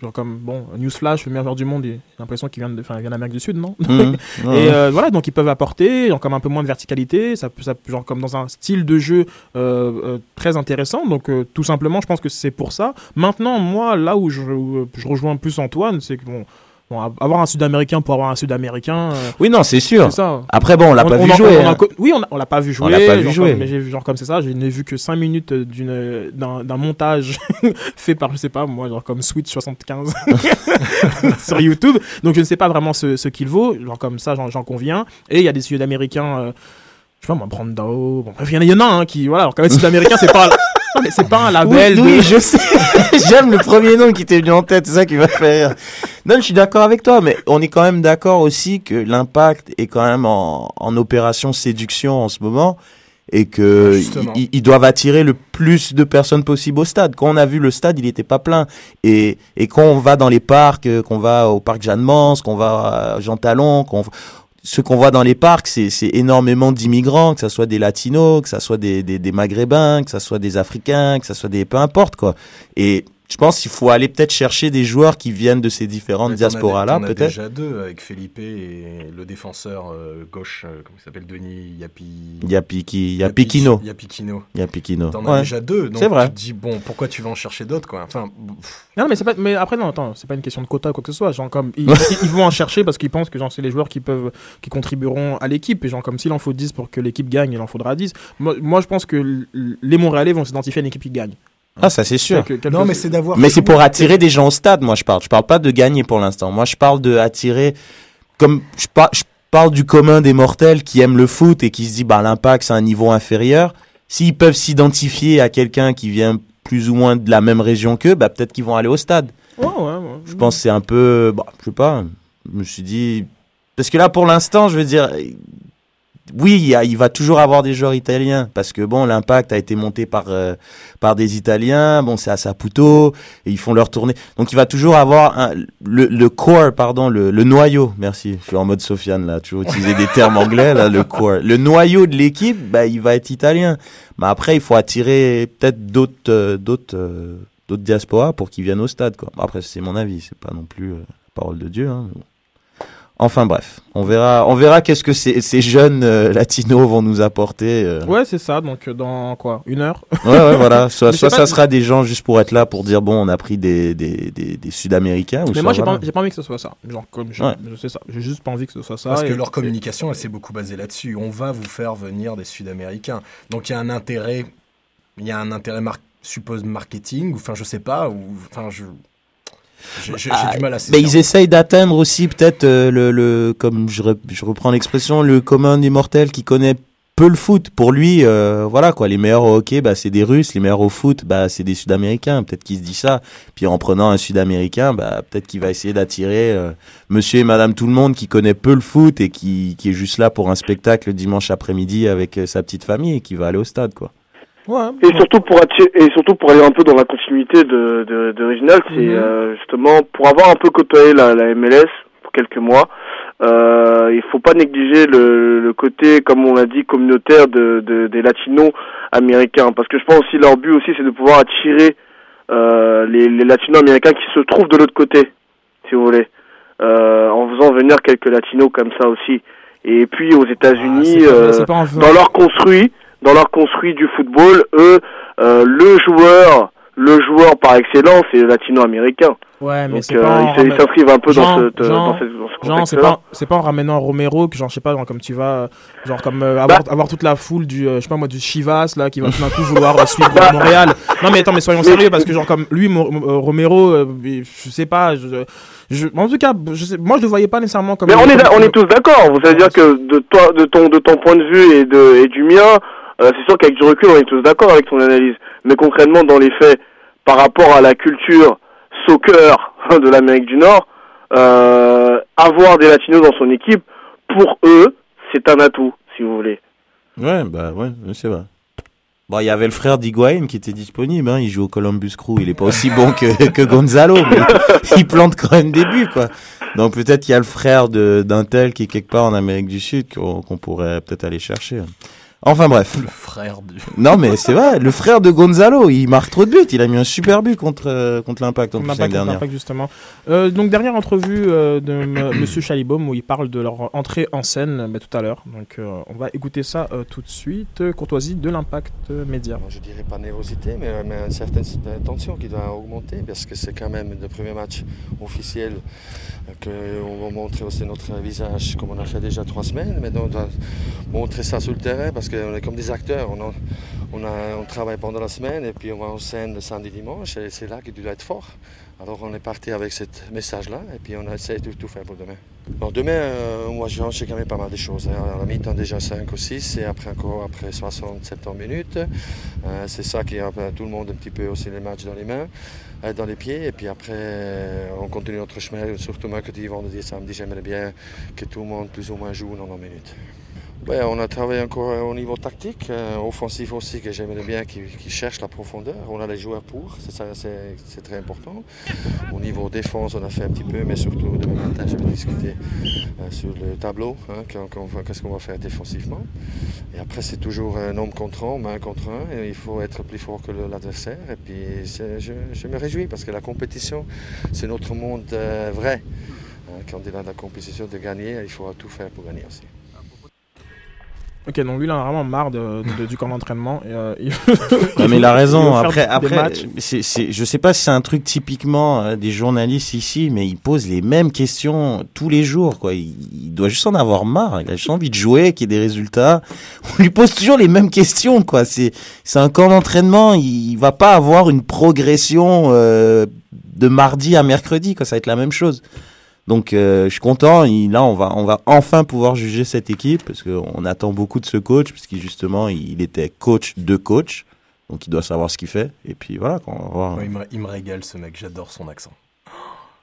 genre comme bon, newsflash, le meilleur joueur du monde, j'ai l'impression qu'il vient de, d'Amérique du Sud, non Mhm. Et euh, voilà, donc ils peuvent apporter, genre comme un peu moins de verticalité, ça, ça, genre comme dans un style de jeu euh, euh, très intéressant. Donc tout simplement, je pense que c'est pour ça. Maintenant, moi, là où je, où je rejoins plus Antoine, c'est que bon, bon, avoir un Sud-Américain pour avoir un Sud-Américain, euh, Oui, non, c'est sûr. ça. Après, bon, on l'a pas vu jouer. on hein. oui, on, l'a pas vu jouer. On l'a pas vu jouer. Comme, mais j'ai vu genre comme c'est ça, je n'ai vu que 5 minutes d'une d'un montage fait par je sais pas moi genre comme Switch 75 sur YouTube. Donc je ne sais pas vraiment ce, ce qu'il vaut, genre comme ça j'en conviens. Et il y a des Sud-américains euh, je sais pas moi Brandao, bon bref, il y en a, un qui voilà, alors quand même Sud-américain c'est pas mais c'est pas un label oui, de- je sais. J'aime le premier nom qui t'est venu en tête, c'est ça qui m'a fait rire. Non, je suis d'accord avec toi, mais on est quand même d'accord aussi que l'impact est quand même en, en opération séduction en ce moment et que ils, ils doivent attirer le plus de personnes possible au stade. Quand on a vu le stade, il n'était pas plein. Et, et quand on va dans les parcs, euh, qu'on va au parc Jeanne Mance, qu'on va à Jean Talon, qu'on ce qu'on voit dans les parcs, c'est énormément d'immigrants, que ce soit des latinos, que ce soit des, des, des maghrébins, que ce soit des africains, que ce soit des... peu importe quoi. Et je pense qu'il faut aller peut-être chercher des joueurs qui viennent de ces différentes diasporas-là, peut-être. déjà deux avec Felipe et le défenseur euh, gauche, euh, comment il s'appelle Denis Yapi. Il y a Piki, il y a Pikino. Il y a Pikino. Il y a Pikino. T'en as Ouais. déjà deux, donc C'est vrai. tu te dis bon, pourquoi tu vas en chercher d'autres quoi? Enfin, Non, mais pas. Mais après, non, attends, c'est pas une question de quota ou quoi que ce soit. Genre, comme ils, ils vont en chercher parce qu'ils pensent que genre c'est les joueurs qui peuvent, qui contribueront à l'équipe. Et genre, comme s'il en faut 10 pour que l'équipe gagne, il en faudra 10. Moi, moi je pense que les Montréalais vont s'identifier à une équipe qui gagne. Ah, ça c'est sûr. Quelque- quelque- non, mais c'est d'avoir. Mais c'est pour attirer des gens au stade, moi je parle. Je parle pas de gagner pour l'instant. Moi je parle de attirer, comme je, par- je parle du commun des mortels qui aiment le foot et qui se dit bah l'impact c'est un niveau inférieur. S'ils peuvent s'identifier à quelqu'un qui vient plus ou moins de la même région qu'eux, bah peut-être qu'ils vont aller au stade. Ouais, ouais, ouais. Je pense que c'est un peu, bah, je sais pas. Je me suis dit parce que là pour l'instant, je veux dire. Oui, il, y a- il va toujours avoir des joueurs italiens parce que bon, l'impact a été monté par euh, par des Italiens. Bon, c'est à Saputo et ils font leur tournée. Donc il va toujours avoir un, le, le core, pardon, le, le noyau. Merci, je suis en mode Sofiane là, toujours utiliser des termes anglais là. Le core, le noyau de l'équipe, bah il va être italien. Mais après, il faut attirer peut-être d'autres euh, d'autres euh, d'autres diasporas pour qu'ils viennent au stade quoi. Après, c'est mon avis, c'est pas non plus euh, parole de Dieu. Hein. mais bon. Enfin bref, on verra, on verra qu'est-ce que ces, ces jeunes euh, latinos vont nous apporter. euh. Ouais, c'est ça. Donc, euh, dans quoi Une heure? Ouais, ouais, voilà. Soit, Mais soit c'est ça pas- sera des gens juste pour être là pour dire bon, on a pris des, des, des, des Sud-Américains. ou Mais soit, moi, j'ai voilà. pas, j'ai pas envie que ce soit ça. Genre, comme je, Ouais. je sais ça. J'ai juste pas envie que ce soit ça. Parce que et- leur communication, elle s'est beaucoup basée là-dessus. On va vous faire venir des Sud-Américains. Donc il y a un intérêt, il y a un intérêt, mar- suppose marketing, ou enfin je sais pas, ou enfin je, j'ai Ah, du mal à Mais ils essayent d'atteindre aussi peut-être euh, le, le, comme je, je reprends l'expression, le commun des mortels qui connaît peu le foot. Pour lui, euh, voilà quoi, les meilleurs au hockey, bah, c'est des Russes, les meilleurs au foot, bah, c'est des Sud-Américains. Peut-être qu'il se dit ça. Puis en prenant un Sud-Américain, bah, peut-être qu'il va essayer d'attirer euh, Monsieur et Madame tout le monde qui connaît peu le foot et qui, qui est juste là pour un spectacle le dimanche après-midi avec sa petite famille et qui va aller au stade quoi. Ouais. Et surtout pour attirer, et surtout pour aller un peu dans la continuité de de, de Reginald, c'est Mhm. euh, justement pour avoir un peu côtoyé la, la MLS pour quelques mois. Euh, il faut pas négliger le, le côté, comme on l'a dit, communautaire de, de des latinos américains, parce que je pense aussi leur but aussi c'est de pouvoir attirer euh, les, les latinos américains qui se trouvent de l'autre côté, si vous voulez, euh, en faisant venir quelques latinos comme ça aussi. Et puis aux États-Unis, Ah, euh, en- dans leur construit, dans leur construit du football, eux, euh, le joueur, le joueur par excellence, c'est le latino-américain. Ouais, mais Donc c'est euh, pas ils ramène- s'inscrivent un peu dans, Genre- cette, dans, cette, dans ce Genre, c'est pas, c'est pas en ramenant Romero que, genre, je sais pas, genre, comme tu vas, genre, comme euh, avoir, Bah. avoir toute la foule du, euh, je sais pas moi, du Chivas, là, qui va tout d'un coup vouloir euh, suivre euh, Montréal. Non, mais attends, mais soyons sérieux, parce que, genre, comme lui, Mo- euh, Romero, euh, je sais pas, je, je- en tout cas, je sais, moi, je le voyais pas nécessairement comme. Mais on est, on est tous d'accord. C'est-à-dire que de toi, de ton, de ton point de vue et de, et du mien, euh, c'est sûr qu'avec du recul, on est tous d'accord avec ton analyse. Mais concrètement, dans les faits, par rapport à la culture soccer de l'Amérique du Nord, euh, avoir des latinos dans son équipe, pour eux, c'est un atout, si vous voulez. Ouais, bah ouais, c'est vrai. Bon, il y avait le frère d'Higuain qui était disponible, hein, il joue au Columbus Crew, il est pas aussi bon que, que Gonzalo, mais il plante quand même des buts, quoi. Donc peut-être qu'il y a le frère de- d'un tel qui est quelque part en Amérique du Sud qu'on qu'on pourrait peut-être aller chercher. Enfin bref. Le frère du. Non mais c'est vrai, le frère de Gonzalo, il marque trop de buts, il a mis un super but contre, euh, contre l'Impact en l'année dernière. l'impact, justement. Euh, donc dernière entrevue euh, de M- Monsieur Chalibaume où il parle de leur entrée en scène, mais tout à l'heure. Donc euh, on va écouter ça euh, tout de suite. Euh, Courtoisie de l'impact euh, média. Je dirais pas nervosité, mais, mais une certaine tension qui doit augmenter parce que c'est quand même le premier match officiel euh, qu'on va montrer aussi notre visage comme on a fait déjà trois semaines. Maintenant, on doit montrer ça sur le terrain parce qu'on est comme des acteurs. On, travaille pendant la semaine et puis on va en scène le samedi, dimanche et c'est là qu'il doit être fort. Alors on est parti avec ce message-là et puis on a essayé de tout faire pour demain. Demain, euh, moi j'ai quand même pas mal de choses. hein. À la mi-temps déjà 5 ou 6 et après encore après 60-70 minutes. Euh, c'est ça qui a tout le monde un petit peu aussi les matchs dans les mains, euh, dans les pieds. Et puis après, euh, on continue notre chemin, surtout mercredi, vendredi, samedi. J'aimerais bien que tout le monde plus ou moins joue 90 minutes. On a travaillé encore euh, au niveau tactique, euh, offensif aussi, que j'aimerais bien qu'ils cherchent la profondeur. On a les joueurs pour, c'est très important. Au niveau défense, on a fait un petit peu, mais surtout demain matin, je vais discuter euh, sur le tableau, hein, qu'est-ce qu'on va faire défensivement. Et après, c'est toujours un homme contre un, main contre un, il faut être plus fort que l'adversaire. Et puis, je, me réjouis parce que la compétition, c'est notre monde vrai. Hein, Quand il a la compétition de gagner, il faut tout faire pour gagner aussi. Ok, donc lui, il en a vraiment marre de, de- du camp d'entraînement. et, euh, il- Ouais, mais il a raison. Après, après, c'est, c'est, je sais pas si c'est un truc typiquement euh, des journalistes ici, mais ils posent les mêmes questions tous les jours, quoi. Il, il doit juste en avoir marre. Il a juste envie de jouer, qu'il y ait des résultats. On lui pose toujours les mêmes questions, quoi. C'est, c'est un camp d'entraînement. Il, il va pas avoir une progression euh, de mardi à mercredi, quoi. Ça va être la même chose. Donc, euh, je suis content. Là, on va, enfin pouvoir juger cette équipe parce qu'on attend beaucoup de ce coach, parce qu'il justement, il était coach de coach. Donc il doit savoir ce qu'il fait. Et puis voilà, quand va voir. Il me régale ce mec, j'adore son accent.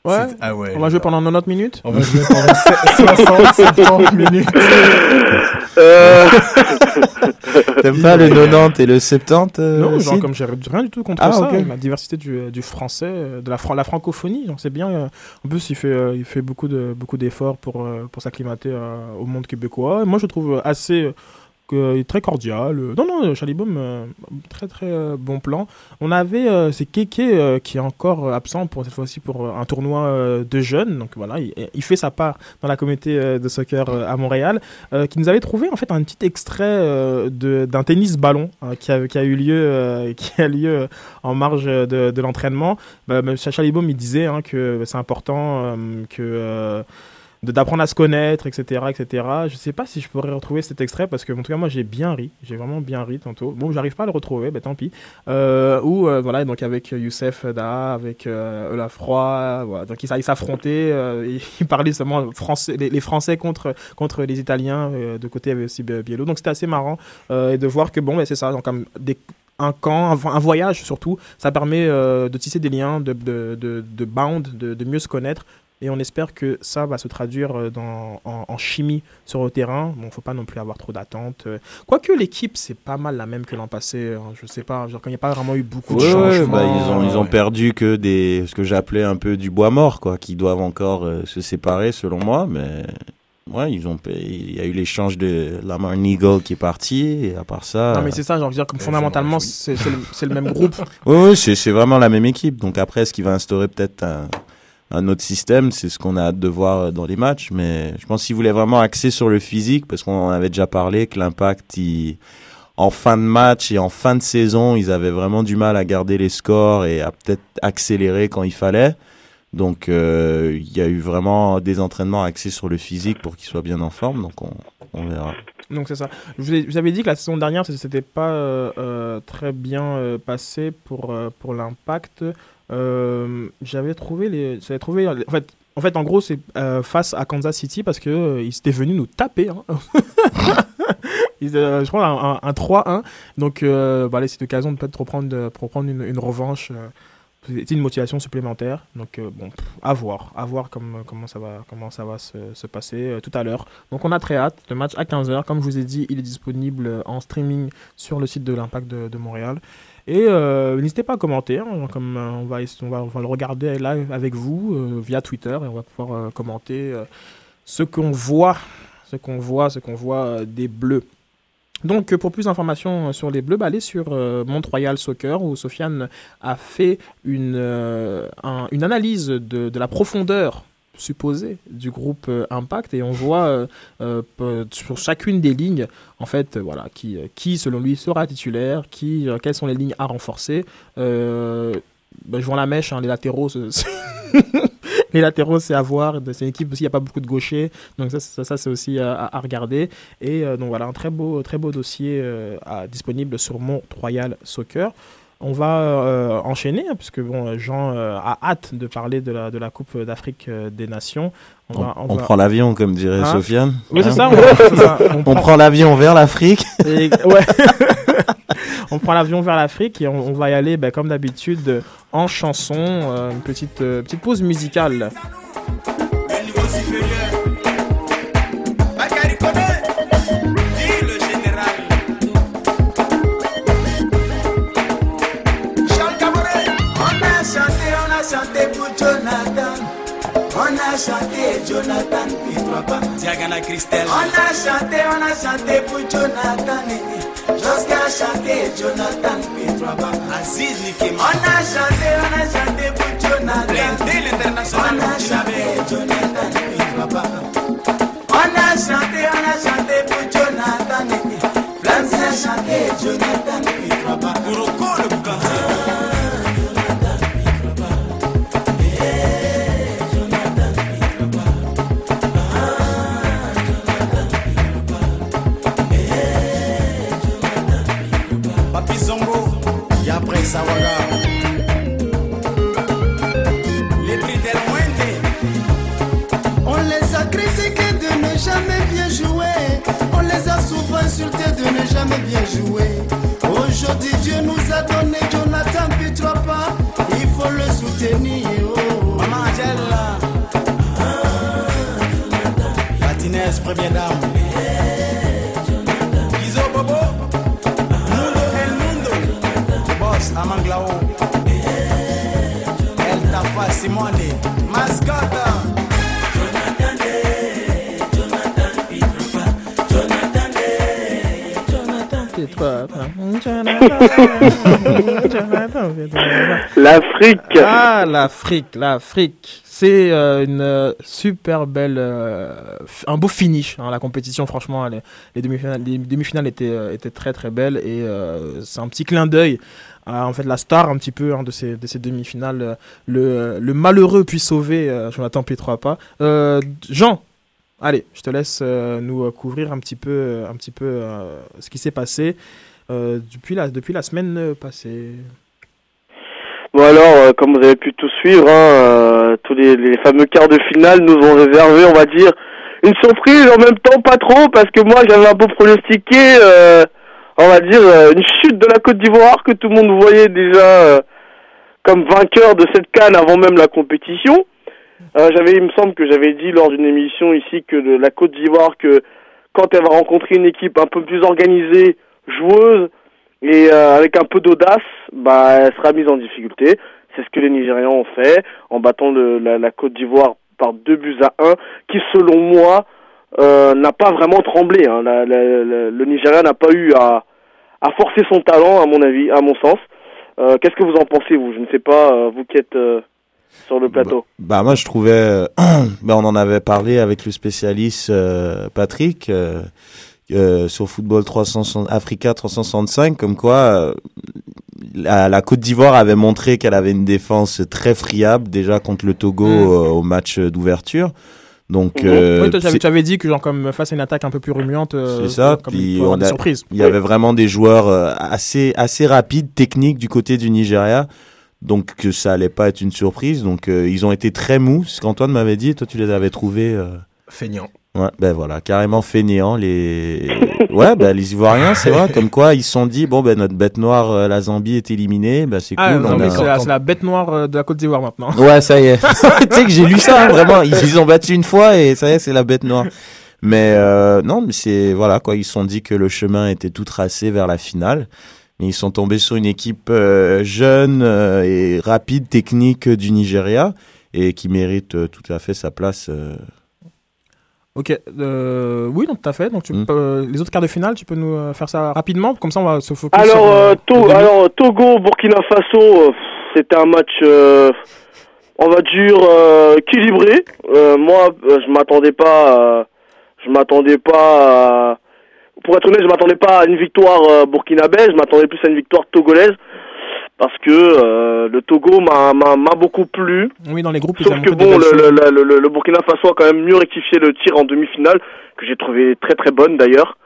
Ouais. Ah ouais. On va jouer pendant 90 minutes On va jouer pendant 60, 70 minutes. Euh, T'aimes pas le 90 et le 70 euh, Non, genre comme j'ai rien du tout contre Ah, ça, la diversité du, du français, euh, de la, fran- la francophonie, donc c'est bien. euh, En plus, il fait, euh, il fait beaucoup de beaucoup d'efforts pour pour s'acclimater euh, au monde québécois. Et moi, je trouve assez euh, que, très cordial. Euh, Non, non, euh, très très euh, bon plan. On avait euh, c'est Keke euh, qui est encore euh, absent pour cette fois-ci pour euh, un tournoi euh, de jeunes. Donc voilà, il, fait sa part dans la communauté euh, de soccer euh, à Montréal, euh, qui nous avait trouvé en fait un petit extrait euh, d'un tennis ballon hein, qui, a, qui a eu lieu euh, qui a lieu euh, en marge de, l'entraînement. Bah, même Chacha Libaum, il disait hein, que c'est important euh, que euh, d'apprendre à se connaître, etc., etc. Je sais pas si je pourrais retrouver cet extrait parce que, en tout cas, moi, j'ai bien ri. J'ai vraiment bien ri tantôt. Bon, j'arrive pas à le retrouver, ben tant pis. Euh, ou euh, voilà, donc avec Youssef Da, avec euh, donc ils s'affrontaient, euh, ils parlaient seulement français, les, Français contre contre les Italiens. euh, de côté, il y avait aussi Biello. Donc c'était assez marrant euh, de voir que bon, ben, c'est ça, donc comme un camp, un, vo- un voyage surtout, ça permet euh, de tisser des liens, de, de, de, de bound, de mieux se connaître. Et on espère que ça va se traduire euh, dans, en, en chimie sur le terrain. Bon, faut pas non plus avoir trop d'attentes. euh. Quoique l'équipe, c'est pas mal la même que l'an passé. hein. Je sais pas, il n'y a pas vraiment eu beaucoup de Ouais, ouais, changements. bah, ils ont, ils ont perdu que des, ce que j'appelais un peu du bois mort, quoi, qui doivent encore euh, se séparer, selon moi, mais ouais, ils ont, il y a eu l'échange de Lamar Eagle qui est parti, et à part ça. Non, mais c'est ça, j'ai envie de dire, comme fondamentalement, c'est le, le même groupe. Oui, oui, c'est c'est vraiment la même équipe. Donc après, ce qui va instaurer peut-être un, un autre système, c'est ce qu'on a hâte de voir euh, dans les matchs. Mais je pense qu'ils voulaient vraiment axer sur le physique, parce qu'on en avait déjà parlé, que l'impact, en fin de match et en fin de saison, ils avaient vraiment du mal à garder les scores et à peut-être accélérer quand il fallait. Donc euh, il y a eu vraiment des entraînements axés sur le physique pour qu'ils soient bien en forme. Donc on, on verra. Donc c'est ça. Vous, avais dit que la saison dernière, ça s'était pas euh, très bien passé pour, pour l'impact. Euh, j'avais trouvé les. J'avais trouvé. En fait, en, fait, en gros, c'est euh, face à Kansas City parce que euh, ils étaient venus nous taper. hein. Ils, euh, je crois un, un- un 3-1. Donc voilà, c'est l'occasion de peut-être reprendre, une, revanche. c'était une motivation supplémentaire. Donc bon, à voir, à voir comme, comment ça va, comment ça va se, se passer tout à l'heure. Donc on a très hâte. Le match à 15h, comme je vous ai dit, il est disponible en streaming sur le site de l'Impact de Montréal. Et euh, n'hésitez pas à commenter, hein, comme euh, on, va, le regarder live avec vous euh, via Twitter et on va pouvoir commenter ce qu'on voit, ce qu'on voit, ce qu'on voit des Bleus. Donc, pour plus d'informations sur les Bleus, bah, allez sur euh, Mont-Royal Soccer où Sofiane a fait une, un- une analyse de la profondeur supposée du groupe euh, Impact. Et on voit euh, euh, sur chacune des lignes en fait voilà qui, qui selon lui sera titulaire qui quelles sont les lignes à renforcer. Bah, je vois la mèche hein, les latéraux les latéraux c'est à voir. C'est une équipe aussi il n'y a pas beaucoup de gauchers. Donc ça, ça, ça, c'est aussi à, regarder. Et donc voilà un très beau très beau dossier disponible sur Mont Royal Soccer on va euh, enchaîner, hein, puisque bon, Jean euh, a hâte de parler de la, de la Coupe d'Afrique euh, des Nations. On, va- on va- prend l'avion, comme dirait Hein Sofiane. Oui, c'est Hein ça. on- ça. Prend l'avion vers l'Afrique. Et- ouais. on prend l'avion vers l'Afrique et on, va y aller, ben, comme d'habitude, en chanson. une petite, petite pause musicale. Diagana Christelle. On a chanté, on a chanté pour Jonathan. Eh, eh. Jusqu'à chanter Jonathan papa. Aziz Nikema. On a chanté, on a chanté pour Jonathan. On a chanté Jonathan papa. On a chanté, on a chanté pour Jonathan. Flams a chanté Jonathan puis Les prix del Muente. On les a critiqués de ne jamais bien jouer. On les a souvent insultés de ne jamais bien jouer. Aujourd'hui, Dieu nous a donné Jonathan Pitropa. Il faut le soutenir. Oh. Maman Angela. Martinez, première dame. Simone. L'Afrique Ah, l'Afrique, l'Afrique. C'est euh, une euh, super belle, euh, un beau finish. hein, la compétition, franchement, les, les demi-finales, les demi-finales étaient, euh, étaient très très belles et c'est un petit clin d'œil en fait la star un petit peu hein, de ces, de ces demi-finales. euh, Le, le malheureux puis sauvé, euh, Jonathan Pietroapa. Euh, Jean, allez, je te laisse euh, nous euh, couvrir un petit peu, euh, un petit peu euh, ce qui s'est passé euh, depuis, la, depuis la semaine euh, passée. Bon alors, euh, comme vous avez pu tout suivre, hein, euh, tous les, les fameux quarts de finale nous ont réservé, on va dire, une surprise en même temps pas trop, parce que moi j'avais un peu pronostiqué, euh, on va dire, euh, une chute de la Côte d'Ivoire que tout le monde voyait déjà euh, comme vainqueur de cette canne avant même la compétition. Euh, j'avais, il me semble que j'avais dit lors d'une émission ici que le- la Côte d'Ivoire, que quand elle va rencontrer une équipe un peu plus organisée, joueuse, et euh, avec un peu d'audace, bah, elle sera mise en difficulté. C'est ce que les Nigérians ont fait en battant la, Côte d'Ivoire par deux buts à un, qui selon moi n'a pas vraiment tremblé. Hein. La- la- la- le Nigeria n'a pas eu à, à forcer son talent, à mon avis, à mon sens. Euh, Qu'est-ce que vous en pensez, vous? Je ne sais pas, euh, vous qui êtes euh, sur le plateau. Bah moi je trouvais, euh, bah, on en avait parlé avec le spécialiste euh, Patrick euh, euh, sur Football 360, Africa 365, comme quoi euh, la, la Côte d'Ivoire avait montré qu'elle avait une défense très friable déjà contre le Togo Mm. euh, au match d'ouverture. Donc Mhm. euh, Oui, toi, tu avais- dit que genre comme face à une attaque un peu plus remuante, euh, c'est ça. comme Puis il y avoir on des a- surprises. il y avait vraiment des joueurs euh, assez assez rapides, techniques du côté du Nigeria. Donc que ça allait pas être une surprise. Donc euh, ils ont été très mous. Ce qu'Antoine m'avait dit, toi tu les avais trouvés. euh, Feignant. Ouais, ben voilà, carrément fainéants les. ouais, ben les Ivoiriens, c'est vrai. Comme quoi, ils se sont dit bon ben notre bête noire, euh, la Zambie est éliminée, ben c'est Ah, cool. non, on mais a- c'est la, c'est la bête noire euh, de la Côte d'Ivoire maintenant. Ouais, ça y est. tu sais que j'ai lu ça, hein, vraiment. Ils, ils ont battu une fois et ça y est, c'est la bête noire. Mais euh, non, mais c'est voilà quoi. Ils se sont dit que le chemin était tout tracé vers la finale. Mais ils sont tombés sur une équipe euh, jeune euh, et rapide, technique du Nigeria et qui mérite tout à fait sa place. Euh. Ok, euh, oui, donc tout à fait. Donc tu Mm. peux, euh, les autres quarts de finale, tu peux nous euh, faire ça rapidement, comme ça on va se focus sur. Alors, euh, euh, To- début. alors Togo, Burkina Faso, euh, c'était un match, euh, on va dire, euh, équilibré. Euh, moi, euh, je m'attendais pas, je m'attendais pas, à- pour être honnête, je m'attendais pas à une victoire euh, burkinabé, je m'attendais plus à une victoire togolaise. Parce que euh, le Togo m'a m'a- m'a beaucoup plu. Oui, dans les groupes. Sauf que bon, le, le, le, le- le Burkina Faso a quand même mieux rectifié le tir en demi-finale, que j'ai trouvé très très bonne d'ailleurs.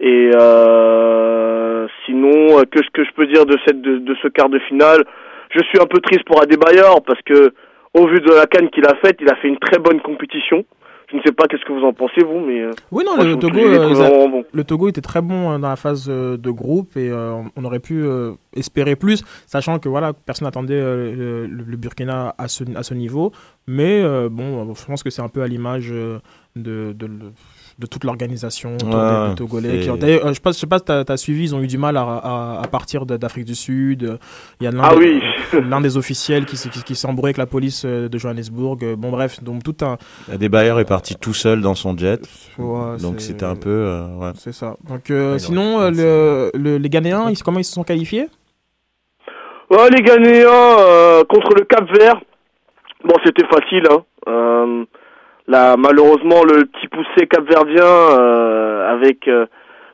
Et euh, sinon, que, que je peux dire de, cette, de, de ce quart de finale Je suis un peu triste pour Adebayor parce que, au vu de la canne qu'il a faite, il a fait une très bonne compétition. Je ne sais pas qu'est-ce que vous en pensez vous, mais euh, Oui, non, moi, le, Togo, euh, a- bon. le Togo était très bon euh, dans la phase euh, de groupe et euh, on aurait pu euh, espérer plus, sachant que voilà, personne n'attendait euh, le, le Burkina à ce, à ce niveau. Mais bon, je pense que c'est un peu à l'image de, de, le- de toute l'organisation des, des Togolais. qui D'ailleurs, euh, je sais pas, je sais pas si t'as as suivi, ils ont eu du mal à, à- à partir de- d'Afrique du Sud. Il y a l'un Ah des, oui. l'un des officiels qui, s'est- qui, qui s'est embrouillé avec la police euh, de Johannesburg. Euh, Bon bref, donc tout un. Adebayor est parti tout seul dans son jet. Ouais, donc c'est- c'était un peu. euh, ouais. C'est ça. Donc euh, Ouais, sinon, euh, le, le- les Ghanéens, ils, comment ils se sont qualifiés? Ouais, les Ghanéens euh, contre le Cap Vert, bon, c'était facile. Hein. Là, malheureusement, le petit poussé capverdien, euh, avec euh,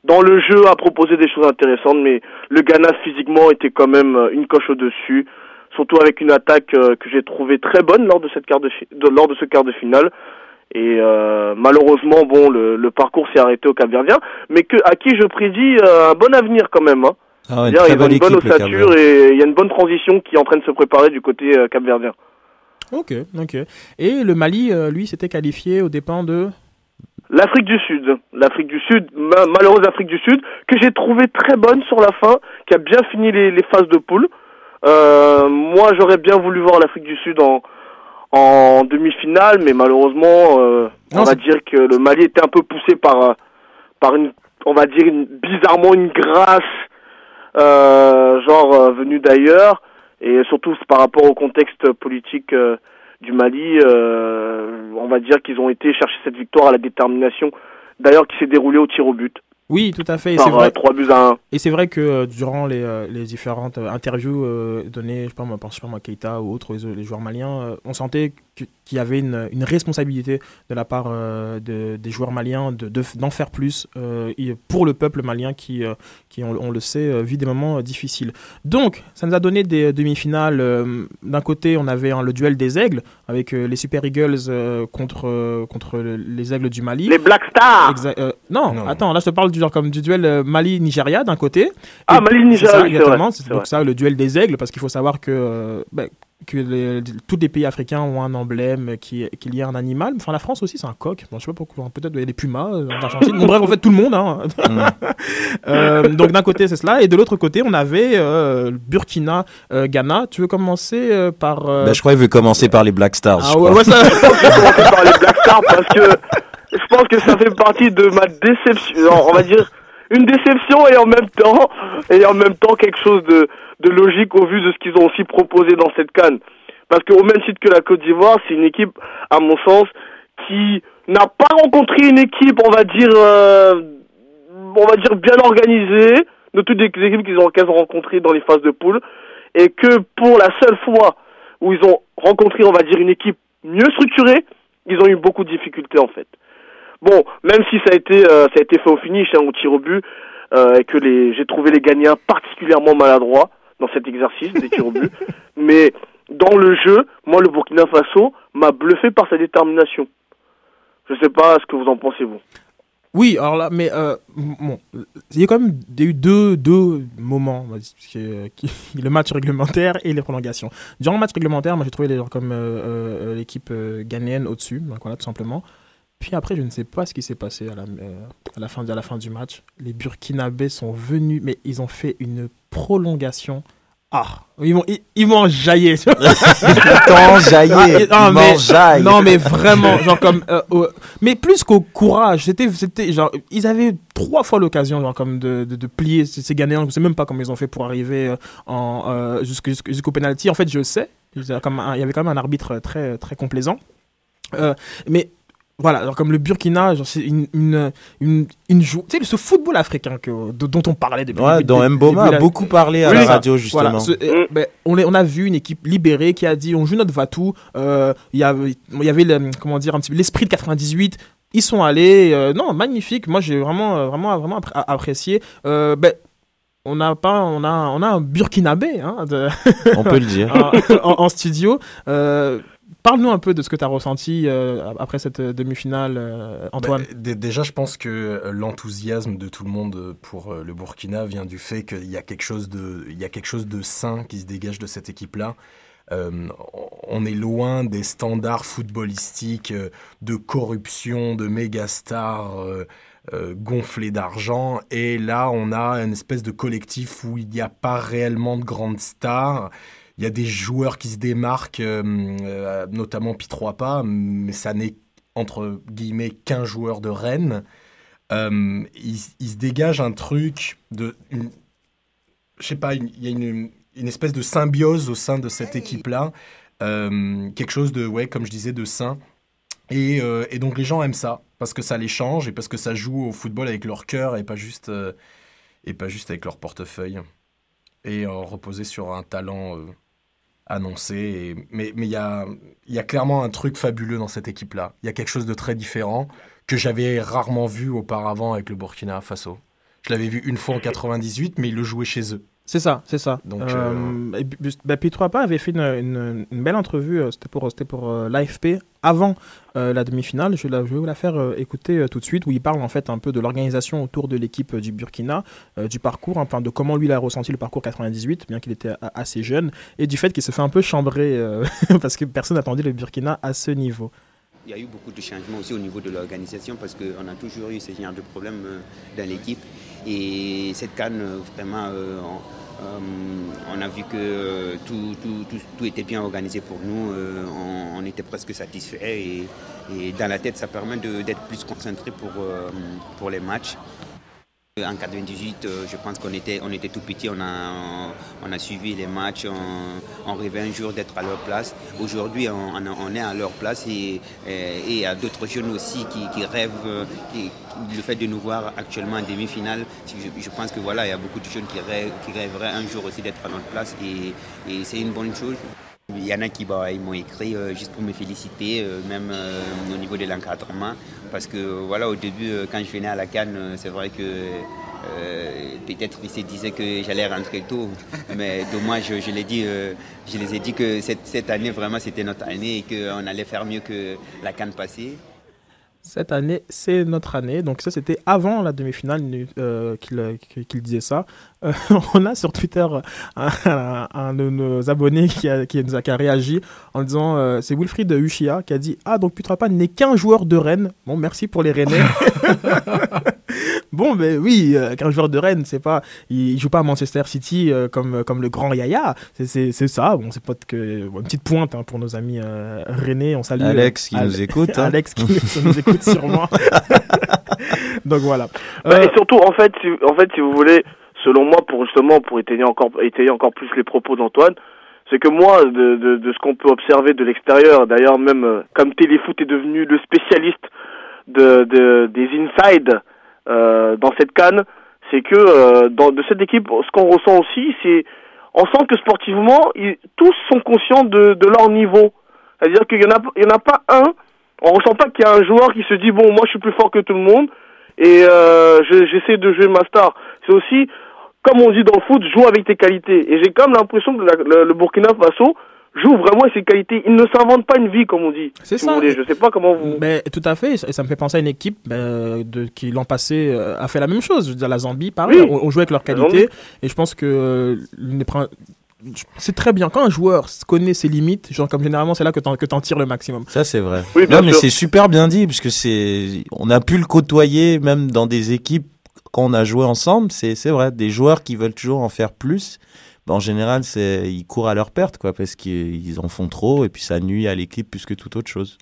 dans le jeu, a proposé des choses intéressantes, mais le Ghana physiquement était quand même euh, une coche au-dessus, surtout avec une attaque euh, que j'ai trouvée très bonne lors de cette quart de, fi- de- lors de ce quart de finale. Et malheureusement, bon, le, le parcours s'est arrêté au Cap-Verdien, mais que à qui je prédis un bon avenir quand même. Hein. Ah ouais, ils ont belle une bonne équipe, ossature et il y a une bonne transition qui est en train de se préparer du côté capverdien. Ok, ok. Et le Mali, euh, lui, s'était qualifié aux dépens de. L'Afrique du Sud, l'Afrique du Sud, ma- malheureuse Afrique du Sud, que j'ai trouvé très bonne sur la fin, qui a bien fini les, les phases de poule. Euh, moi, j'aurais bien voulu voir l'Afrique du Sud en, en demi-finale, mais malheureusement, euh, on va dire que le Mali était un peu poussé par, par une, on va dire une, bizarrement une grâce, euh, genre venue d'ailleurs, et surtout par rapport au contexte politique euh, du Mali, euh, on va dire qu'ils ont été chercher cette victoire à la détermination, d'ailleurs qui s'est déroulée au tir au but, Oui, tout à fait. Et c'est vrai. euh, 3 buts à 1. Et c'est vrai que euh, durant les, euh, les différentes euh, interviews données, je sais pas moi, par je sais pas moi, Keita ou autres, les, les joueurs maliens, on sentait qu'il y avait une, une responsabilité de la part euh, de- des joueurs maliens de, de- d'en faire plus euh, pour le peuple malien qui, euh, qui on, on le sait, vit des moments euh, difficiles. Donc, ça nous a donné des demi-finales. d'un côté, on avait hein, le duel des aigles avec euh, les Super Eagles euh, contre, euh, contre le- les aigles du Mali. Les Black Stars Exa- euh, non, Non. attends, là je te parle du, genre, comme du duel euh, Mali-Nigeria d'un côté. Ah, Et- Mali-Nigeria, c'est ça, oui, c'est exactement. C'est donc vrai. ça, le duel des aigles, parce qu'il faut savoir que, euh, ben, que les- tous les pays africains ont un emblème qui, qui est lié à un animal. Enfin, la France aussi, c'est un coq. Bon, je sais pas pourquoi, peut-être il y a des pumas euh, en Argentine. Bon, bref, en fait, tout le monde. hein. Euh, donc d'un côté, c'est cela. Et de l'autre côté, on avait euh, Burkina, euh, Ghana. Tu veux commencer euh, par... euh, Bah, je crois qu'il veut commencer par les Black Stars. ah je ouais, crois. ouais, ça... Je pense que je vais commencer par les Black Stars parce que je pense que ça fait partie de ma déception. Non, on va dire une déception et en même temps et en même temps quelque chose de, de logique au vu de ce qu'ils ont aussi proposé dans cette canne. Parce qu'au même titre que la Côte d'Ivoire, c'est une équipe, à mon sens, qui n'a pas rencontré une équipe, on va dire, euh, on va dire bien organisée de toutes les équipes qu'ils ont, rencontrées dans les phases de poule, et que pour la seule fois où ils ont rencontré, on va dire, une équipe mieux structurée, ils ont eu beaucoup de difficultés en fait. Bon, même si ça a été, euh, ça a été fait au finish, hein, au tir au but, euh, et que les, j'ai trouvé les gagnants particulièrement maladroits dans cet exercice des tirs au but, mais dans le jeu, moi le Burkina Faso m'a bluffé par sa détermination. Je sais pas ce que vous en pensez vous. Oui, alors là, mais euh, bon, il y a quand même eu deux, deux moments, qui- le match réglementaire et les prolongations. Durant le match réglementaire, moi j'ai trouvé les comme euh, euh, l'équipe euh, ghanéenne au-dessus, donc voilà, tout simplement. Puis après, je ne sais pas ce qui s'est passé à la, euh, à, la fin, à la fin du match. Les Burkinabés sont venus, mais ils ont fait une prolongation. Ah, ils m'ont ils, ils m'ont. T'enjaillé, Ah, ils mais- m'enjaillent. Non, mais vraiment, genre comme. euh, euh, mais plus qu'au courage, c'était, c'était genre, ils avaient trois fois l'occasion, genre comme de, de, de plier ces, Ghanéens. Je sais même pas comment ils ont fait pour arriver euh, en jusqu'au jusqu'au- penalty. En fait, je sais. Il y avait comme un- il y avait quand même un arbitre très très complaisant. Euh, mais voilà, alors comme le Burkina, c'est une une une, une jou- tu sais ce football africain que de- dont on parlait depuis. Ouais, dont Mboma a beaucoup parlé à Oui, la ça. radio, justement. Voilà, ce- euh, ben, on, est- on a vu une équipe libérée qui a dit on joue notre Vatou. euh, Il y avait il y avait le- comment dire un petit peu l'esprit de 98. Ils sont allés, euh, non magnifique. Moi j'ai vraiment euh, vraiment vraiment appré- apprécié. Euh, ben, on n'a pas, on a, on a un Burkinabé hein, de- On peut le dire. en, en- en studio. Euh, Parle-nous un peu de ce que tu as ressenti euh, après cette euh, demi-finale, euh, Antoine. Bah, dé- déjà, je pense que l'enthousiasme de tout le monde pour le Burkina vient du fait qu'il y a quelque chose de, y a quelque chose de sain qui se dégage de cette équipe-là. On est loin des standards footballistiques de corruption, de méga stars euh, euh, gonflés d'argent. Et là, on a une espèce de collectif où il n'y a pas réellement de grandes stars. Il y a des joueurs qui se démarquent, euh, euh, notamment Pitroapa, mais ça n'est entre guillemets 15 joueurs de Rennes, euh, il, il se dégage un truc de. je sais pas, il y a une, une espèce de symbiose au sein de cette équipe-là. Euh, quelque chose de, ouais, comme je disais, de sain. Et, euh, et donc les gens aiment ça, parce que ça les change et parce que ça joue au football avec leur cœur et pas juste, et pas juste avec leur portefeuille. Et reposer sur un talent annoncé. Et- mais mais il y a, y a clairement un truc fabuleux dans cette équipe-là. Il y a quelque chose de très différent que j'avais rarement vu auparavant avec le Burkina Faso. Je l'avais vu une fois en 98, mais ils le jouaient chez eux. C'est ça, c'est ça. Donc, euh, puis, bah, avait fait une, une- une belle entrevue, euh, c'était pour, pour euh, l'AFP, avant euh, la demi-finale. Je, vais la- je vais vous la faire euh, écouter euh, tout de suite, où il parle en fait un peu de l'organisation autour de l'équipe euh, du Burkina, euh, du parcours, enfin de comment lui il a ressenti le parcours 98, bien qu'il était assez jeune, et du fait qu'il se fait un peu chambrer, euh, parce que personne n'attendait le Burkina à ce niveau. Il y a eu beaucoup de changements aussi au niveau de l'organisation parce qu'on a toujours eu ce genre de problème euh, dans l'équipe. Et cette canne, euh, vraiment, euh, on, a vu que tout, tout- tout- était bien organisé pour nous. on, était presque satisfait et, dans la tête, ça permet d'être plus concentré pour, pour les matchs. En 98, euh, je pense qu'on était, on était tout petit, on a, on a suivi les matchs, on, rêvait un jour d'être à leur place. Aujourd'hui, on, est à leur place et et- et il y a d'autres jeunes aussi qui, rêvent, euh, le fait de nous voir actuellement en demi-finale, je, pense que voilà, il y a beaucoup de jeunes qui, rêvent, qui rêveraient un jour aussi d'être à notre place et c'est une bonne chose. Il y en a qui bah, m'ont écrit euh, juste pour me féliciter, euh, même euh, au niveau de l'encadrement. Parce que voilà, au début, quand je venais à la Cannes, c'est vrai que peut-être ils se disaient que j'allais rentrer tôt. Mais dommage, je, je je les ai dit que cette, année, vraiment, c'était notre année et qu'on allait faire mieux que la Cannes passée. Cette année, c'est notre année. Donc ça, c'était avant la demi-finale qu'il disait ça. Euh, on a sur Twitter un, un- un de nos abonnés qui a, qui nous a, qui a réagi en disant, euh, c'est Wilfried Ushia qui a dit, ah donc Putrapa n'est qu'un joueur de Rennes. Bon, merci pour les Rennais. bon, ben oui, euh, qu'un joueur de Rennes, c'est pas, il, il joue pas à Manchester City euh, comme comme le grand Yaya. C'est- C'est c'est ça. Bon, c'est pas que bon, une petite pointe hein, pour nos amis euh, rennais. On salue Alex qui Ale- nous écoute, hein. Alex qui nous, écoute sûrement. Donc voilà. Bah, et surtout, en fait, si, en fait, si vous voulez, selon moi, pour justement pour étayer encore, étayer encore plus les propos d'Antoine, c'est que moi, de, de, ce qu'on peut observer de l'extérieur, d'ailleurs même euh, comme Téléfoot est devenu le spécialiste de, de des inside euh, dans cette canne, c'est que euh, dans de cette équipe, ce qu'on ressent aussi, c'est on sent que sportivement, ils, tous sont conscients de, leur niveau. C'est-à-dire qu'il y en a, il y en a pas un. On ressent pas qu'il y a un joueur qui se dit bon, moi je suis plus fort que tout le monde et je- j'essaie de jouer ma star. C'est aussi, comme on dit dans le foot, joue avec tes qualités. Et j'ai comme l'impression que la- le, le Burkina Faso joue vraiment avec ses qualités. Il ne s'invente pas une vie, comme on dit. C'est si ça. Je sais pas comment vous. Ben, tout à fait, et ça me fait penser à une équipe ben, de, qui l'an passé euh, a fait la même chose. Je veux dire, la Zambie, pareil, Oui. on, on jouait avec leurs qualités, et je pense que euh, c'est très bien quand un joueur connaît ses limites, genre comme généralement c'est là que t'en que t'en tires le maximum. Ça, c'est vrai. Oui, bien non, mais sûr. c'est super bien dit, puisque c'est, on a pu le côtoyer même dans des équipes quand on a joué ensemble. C'est, vrai, des joueurs qui veulent toujours en faire plus. ben, en général, ils courent à leur perte, quoi, parce qu'ils en font trop, et puis ça nuit à l'équipe plus que toute autre chose.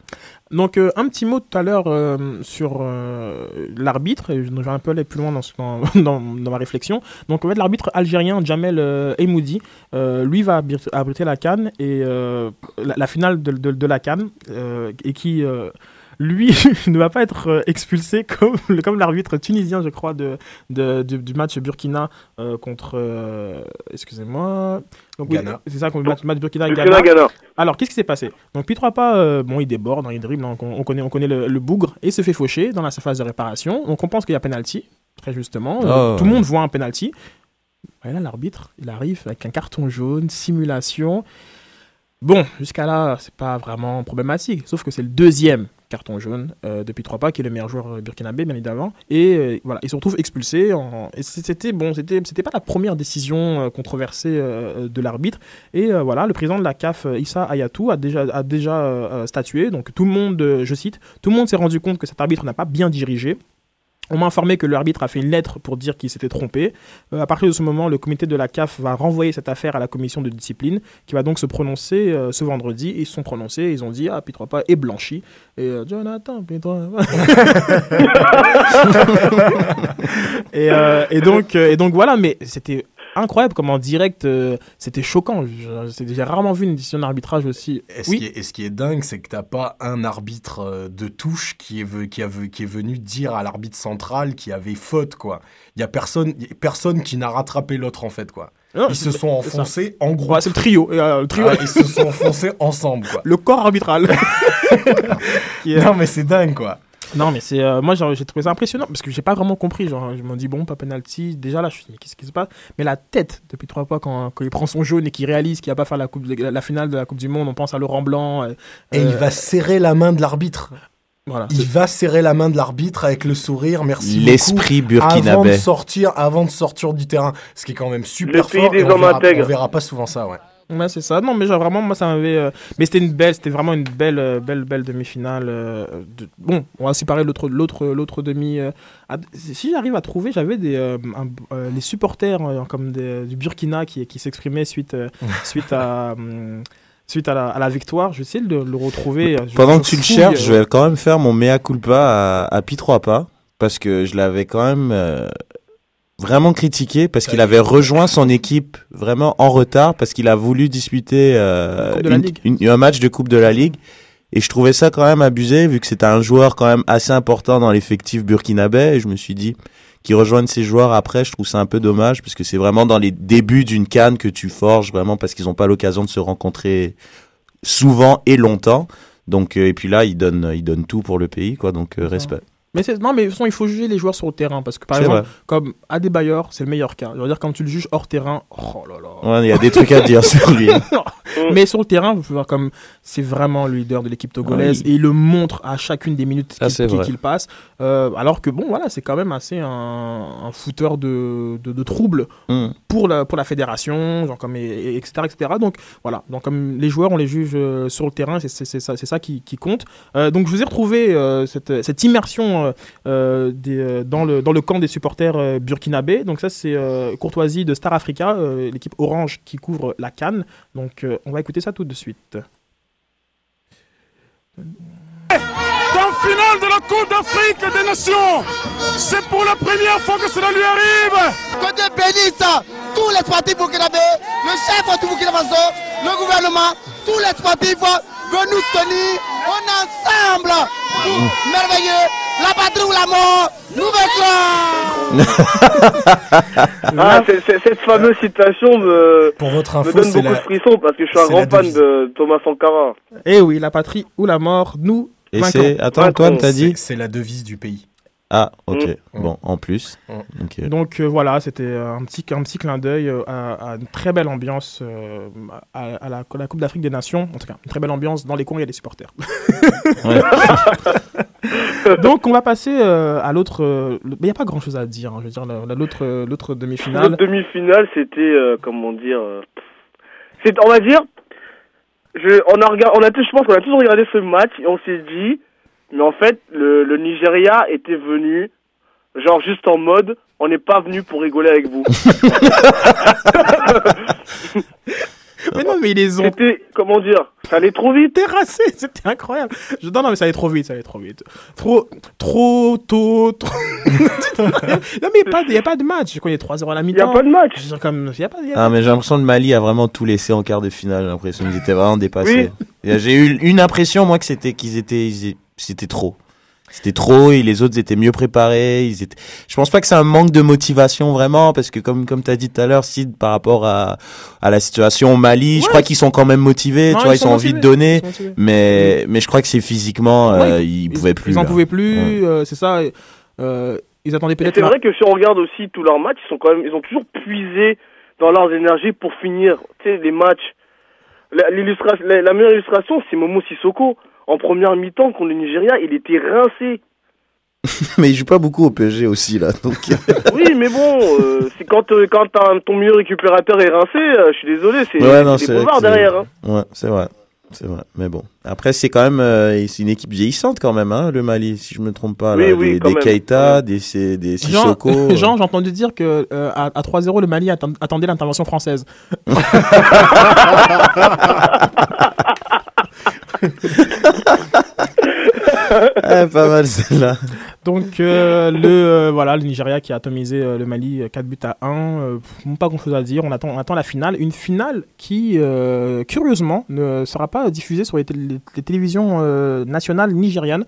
Donc euh, un petit mot tout à l'heure euh, sur euh, l'arbitre, et je vais un peu aller plus loin dans, dans, dans, ma réflexion. Donc en fait, l'arbitre algérien Jamel Emoudi, lui va abri- abriter la Cannes et la, finale de, de, la Cannes et qui lui ne va pas être euh, expulsé comme, comme l'arbitre tunisien, je crois, de, de, du, du match Burkina euh, contre. euh, Excusez-moi. Donc, oui, Ghana. C'est ça, contre le match, match Burkina-Ghana. Burkina-Ghana. Alors, qu'est-ce qui s'est passé? Donc, Pietro pas, euh, bon, il déborde, hein, il dribble, donc on, on connaît, on connaît le, le bougre, et se fait faucher dans la surface de réparation. Donc, on pense qu'il y a penalty, très justement. Euh, Oh. Tout le monde voit un penalty. Et là, l'arbitre, il arrive avec un carton jaune, simulation. Bon, jusqu'à là, c'est pas vraiment problématique. Sauf que c'est le deuxième carton jaune euh, depuis trois pas, qui est le meilleur joueur euh, burkinabé, bien évidemment. Et euh, voilà, il se retrouve expulsé. Et c'était bon, c'était pas la première décision controversée de l'arbitre. Et voilà, le président de la CAF, Issa Ayatou, a déjà, a déjà statué. Donc tout le monde, je cite, tout le monde s'est rendu compte que cet arbitre n'a pas bien dirigé. On m'a informé que l'arbitre a fait une lettre pour dire qu'il s'était trompé. Euh, à partir de ce moment, le comité de la CAF va renvoyer cette affaire à la commission de discipline, qui va donc se prononcer euh, ce vendredi. Ils se sont prononcés, ils ont dit ah Pitropa est blanchi. Et euh, Jonathan Pitropa. et, euh, et donc et donc voilà, mais c'était incroyable comme en direct, euh, c'était choquant. J'ai rarement vu une décision d'arbitrage aussi. Et ce, Oui. qui est, et ce qui est dingue, c'est que t'as pas un arbitre euh, de touche qui est, ve- qui, a, ve- qui est venu dire à l'arbitre central qu'il y avait faute, quoi. Il y a personne, y a personne qui n'a rattrapé l'autre, en fait, quoi. Non, ils se sont enfoncés en. Ouais, c'est le trio. Euh, le trio. Ah, ils se sont enfoncés ensemble, quoi. Le corps arbitral. Non, mais c'est dingue, quoi. Non, mais c'est euh, moi j'ai trouvé ça impressionnant parce que j'ai pas vraiment compris. Genre, je me dis bon, pas penalty. Déjà là, je me suis dit mais qu'est-ce qui se passe? Mais la tête depuis trois fois quand, quand il prend son jaune et qu'il réalise qu'il va pas faire la coupe, la, la finale de la Coupe du Monde, on pense à Laurent Blanc. euh, Et il va serrer la main de l'arbitre. Voilà. Il va serrer la main de l'arbitre avec le sourire, merci L'esprit beaucoup, Avant de burkinabé. sortir, avant de sortir du terrain, ce qui est quand même super Le pays fort. des et on verra, on verra pas souvent ça, ouais. Ouais, c'est ça. Non, mais genre, vraiment, moi, ça m'avait. euh, Mais c'était une belle, c'était vraiment une belle, euh, belle, belle demi-finale. euh, de- Bon, on va séparer l'autre, l'autre, l'autre demi. à- Si j'arrive à trouver, j'avais des, un- les supporters comme des- du Burkina qui, qui s'exprimaient suite, suite à. hum, Suite à la, à la victoire, je vais essayer de le retrouver. Je- Pendant je que tu le cherches, je vais quand même faire mon mea culpa à, à Pi trois pas parce que je l'avais quand même vraiment critiqué parce qu'il avait rejoint son équipe vraiment en retard parce qu'il a voulu disputer euh, une- une- un match de Coupe de la Ligue. Et je trouvais ça quand même abusé vu que c'était un joueur quand même assez important dans l'effectif burkinabé. Et je me suis dit qu'il rejoigne ces joueurs après, je trouve ça un peu dommage parce que c'est vraiment dans les débuts d'une canne que tu forges vraiment parce qu'ils n'ont pas l'occasion de se rencontrer souvent et longtemps. Donc euh, et puis là, il donne il donne tout pour le pays quoi. Donc euh, respect. Mais c'est- non, mais de toute façon, il faut juger les joueurs sur le terrain parce que par exemple, vrai. comme Adebayor, c'est le meilleur cas. Je veux dire, quand tu le juges hors terrain, oh là là. Ouais, il y a des trucs à dire sur lui. Mais sur le terrain, vous pouvez voir comme c'est vraiment le leader de l'équipe togolaise Oui. et il le montre à chacune des minutes Ça, qu'il passe. Euh, alors que bon, voilà, c'est quand même assez un, un fouteur de, de, de troubles Mm. pour la pour la fédération, genre comme et, et- etc etc. Donc voilà, donc comme les joueurs, on les juge euh, sur le terrain, c'est ça, ça qui, qui compte. Euh, donc je vous ai retrouvé euh, cette, cette immersion euh, euh, des, euh, dans le dans le camp des supporters euh, burkinabés. Donc ça c'est euh, courtoisie de Star Africa, euh, l'équipe orange qui couvre la Cannes. Donc euh, on va écouter ça tout de suite. Dans finale de la Coupe d'Afrique des Nations. C'est pour la première fois que cela lui arrive. Côté bénisse, tous les sportifs burkinabés, le chef du Burkina Faso, le gouvernement, tous les sportifs veulent nous tenir en ensemble. Merveilleux, la patrie ou la mort, nouvelle. Ah, cette fameuse citation me, Pour votre me info, donne c'est beaucoup la- de frissons parce que je suis un grand fan de Thomas Sankara. Eh oui, la patrie ou la mort, nous. Et c'est attends Antoine, t'as dit C'est la devise du pays. Ah ok Mm. bon en plus. Ok. Donc euh, voilà, c'était euh, un petit, un petit clin d'œil euh, à, à une très belle ambiance euh, à, à la, à la Coupe d'Afrique des Nations. En tout cas, une très belle ambiance dans les coins, il y a des supporters. Donc on va passer euh, à l'autre. euh, le- Mais il n'y a pas grand chose à dire. hein, je veux dire, la- la- l'autre euh, l'autre demi-finale. demi-finale, c'était, euh, comment dire, euh, c'est, on va dire, je, on a regardé, on a, tous- je pense qu'on a tous regardé ce match et on s'est dit, mais en fait, le, le Nigeria était venu, genre juste en mode, on n'est pas venu pour rigoler avec vous. mais non, mais ils les ont C'était, comment dire, ça allait trop vite. terrassés. C'était incroyable. Je, non, non, mais ça allait trop vite. Ça allait trop vite. Trop, trop tôt. Trop... non, mais il n'y a, pas de match. Je connais 3 heures à la mi-temps. Il y a pas de match. Comme, il y a pas, il y a Ah mais j'ai l'impression que le Mali a vraiment tout laissé en quart de finale. J'ai l'impression qu'ils étaient vraiment dépassés. Oui. J'ai eu une impression moi que c'était qu'ils étaient ils c'était trop. C'était trop et les autres étaient mieux préparés. Ils étaient. Je pense pas que c'est un manque de motivation vraiment parce que comme comme t'as dit tout à l'heure, Sid, par rapport à à la situation au Mali, je crois qu'ils sont quand même motivés. Non, tu vois, ils ils, ont envie de donner, ils mais mais je crois que c'est physiquement euh, Ouais, ils, pouvaient plus. Ils en là. pouvaient plus. Ouais. euh, c'est ça. euh, ils attendaient Et peut-être. c'est vrai que si on regarde aussi tous leurs matchs, ils sont quand même, ils ont toujours puisé dans leurs énergies pour finir, tu sais, les matchs. La, la meilleure illustration, c'est Momo Sissoko. En première mi-temps, contre le Nigeria, il était rincé. mais ils jouent pas beaucoup au PSG aussi là. Donc Oui, mais bon, euh, c'est quand, euh, quand ton meilleur récupérateur est rincé, euh, je suis désolé, c'est ouais des derrière. Hein. Ouais c'est vrai. C'est vrai, mais bon. Après, c'est quand même euh, c'est une équipe vieillissante quand même, hein, le Mali, si je me trompe pas. Oui, là. oui, des des. Keita, des, des Jean, Sissoko. Jean, j'ai entendu dire que euh, à, à 3-0, le Mali atten- attendait l'intervention française. Ah, pas mal celle-là. Donc euh, le euh, voilà le Nigeria qui a atomisé euh, le Mali euh, 4 buts à 1 euh, pff, pas grand chose à dire. On attend on attend la finale. Une finale qui curieusement ne sera pas diffusée sur les, tél- les télévisions nationales nigérianes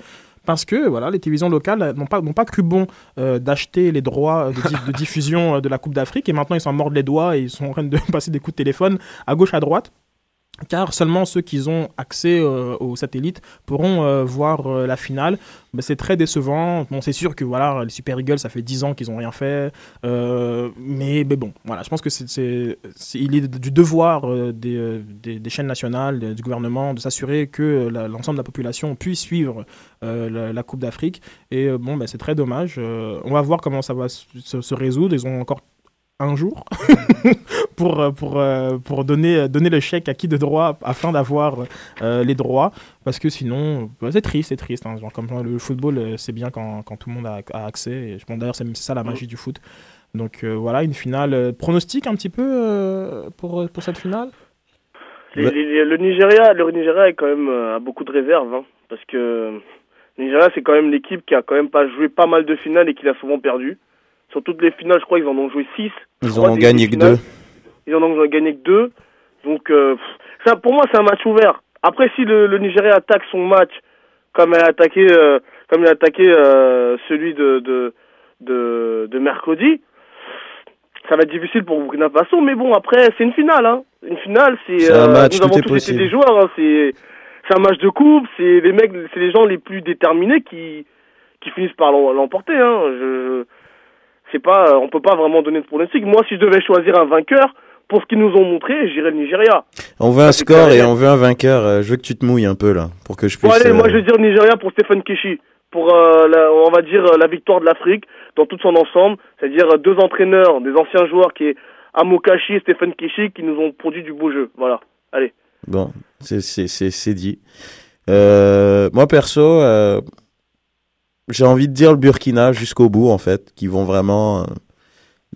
parce que voilà, les télévisions locales n'ont pas, pas cru bon d'acheter les droits de, di- de diffusion de la Coupe d'Afrique et maintenant ils s'en mordent les doigts et ils sont en train de passer des coups de téléphone à gauche à droite car seulement ceux qui ont accès euh, aux satellites pourront euh, voir euh, la finale. C'est très décevant. Bon, c'est sûr que voilà, les Super Eagles, ça fait 10 ans qu'ils n'ont rien fait. Euh, mais, bon, voilà, je pense que c'est, il est du devoir des, chaînes nationales, du gouvernement, de s'assurer que l'ensemble de la population puisse suivre la, Coupe d'Afrique. Et bon, ben, c'est très dommage. On va voir comment ça va se- se résoudre. Ils ont encore un jour pour, euh, pour, euh, pour donner, donner le chèque à qui de droit afin d'avoir euh, les droits. Parce que sinon, bah, c'est triste, c'est triste. hein. Genre, comme le football, euh, c'est bien quand, quand tout le monde a, a accès. Et je pense d'ailleurs, c'est ça la magie du foot. Donc euh, voilà, une finale. euh, pronostic un petit peu euh, pour, pour cette finale? Les- les- le Nigeria, le Nigeria est quand même euh, a beaucoup de réserves, hein, parce que le Nigeria c'est quand même l'équipe qui a quand même pas joué pas mal de finales et qui l'a souvent perdu. Sur toutes les finales, je crois qu'ils en ont joué 6 Ils en ont gagné que deux. Ils en ont gagné que deux. Donc euh, ça, pour moi, c'est un match ouvert. Après, si le, le Nigeria attaque son match comme elle a attaqué, euh, comme il a attaqué euh, celui de, de de de mercredi, ça va être difficile pour Burkina Faso. Mais bon, après, c'est une finale. Hein. Une finale, c'est euh, nous avons tous été des joueurs. Hein. C'est c'est un match de coupe. C'est les mecs, c'est les gens les plus déterminés qui qui finissent par l'em- l'emporter. Hein. Je, je- c'est pas, on peut pas vraiment donner de pronostic. Moi, si je devais choisir un vainqueur, pour ce qu'ils nous ont montré, j'irais le Nigeria. On veut un score et on veut un vainqueur. Euh, Je veux que tu te mouilles un peu là, pour que je Bon puisse. allez, euh, moi je vais dire Nigeria pour Stephen Keshi, pour euh, la- on va dire euh, la victoire de l'Afrique dans tout son ensemble, c'est-à-dire euh, deux entraîneurs, des anciens joueurs qui est Amokashi et Stephen Keshi qui nous ont produit du beau jeu. Voilà. Allez. Bon, c'est- c'est c'est- c'est dit. Euh, moi perso, euh, j'ai envie de dire le Burkina jusqu'au bout en fait, qui vont vraiment. euh,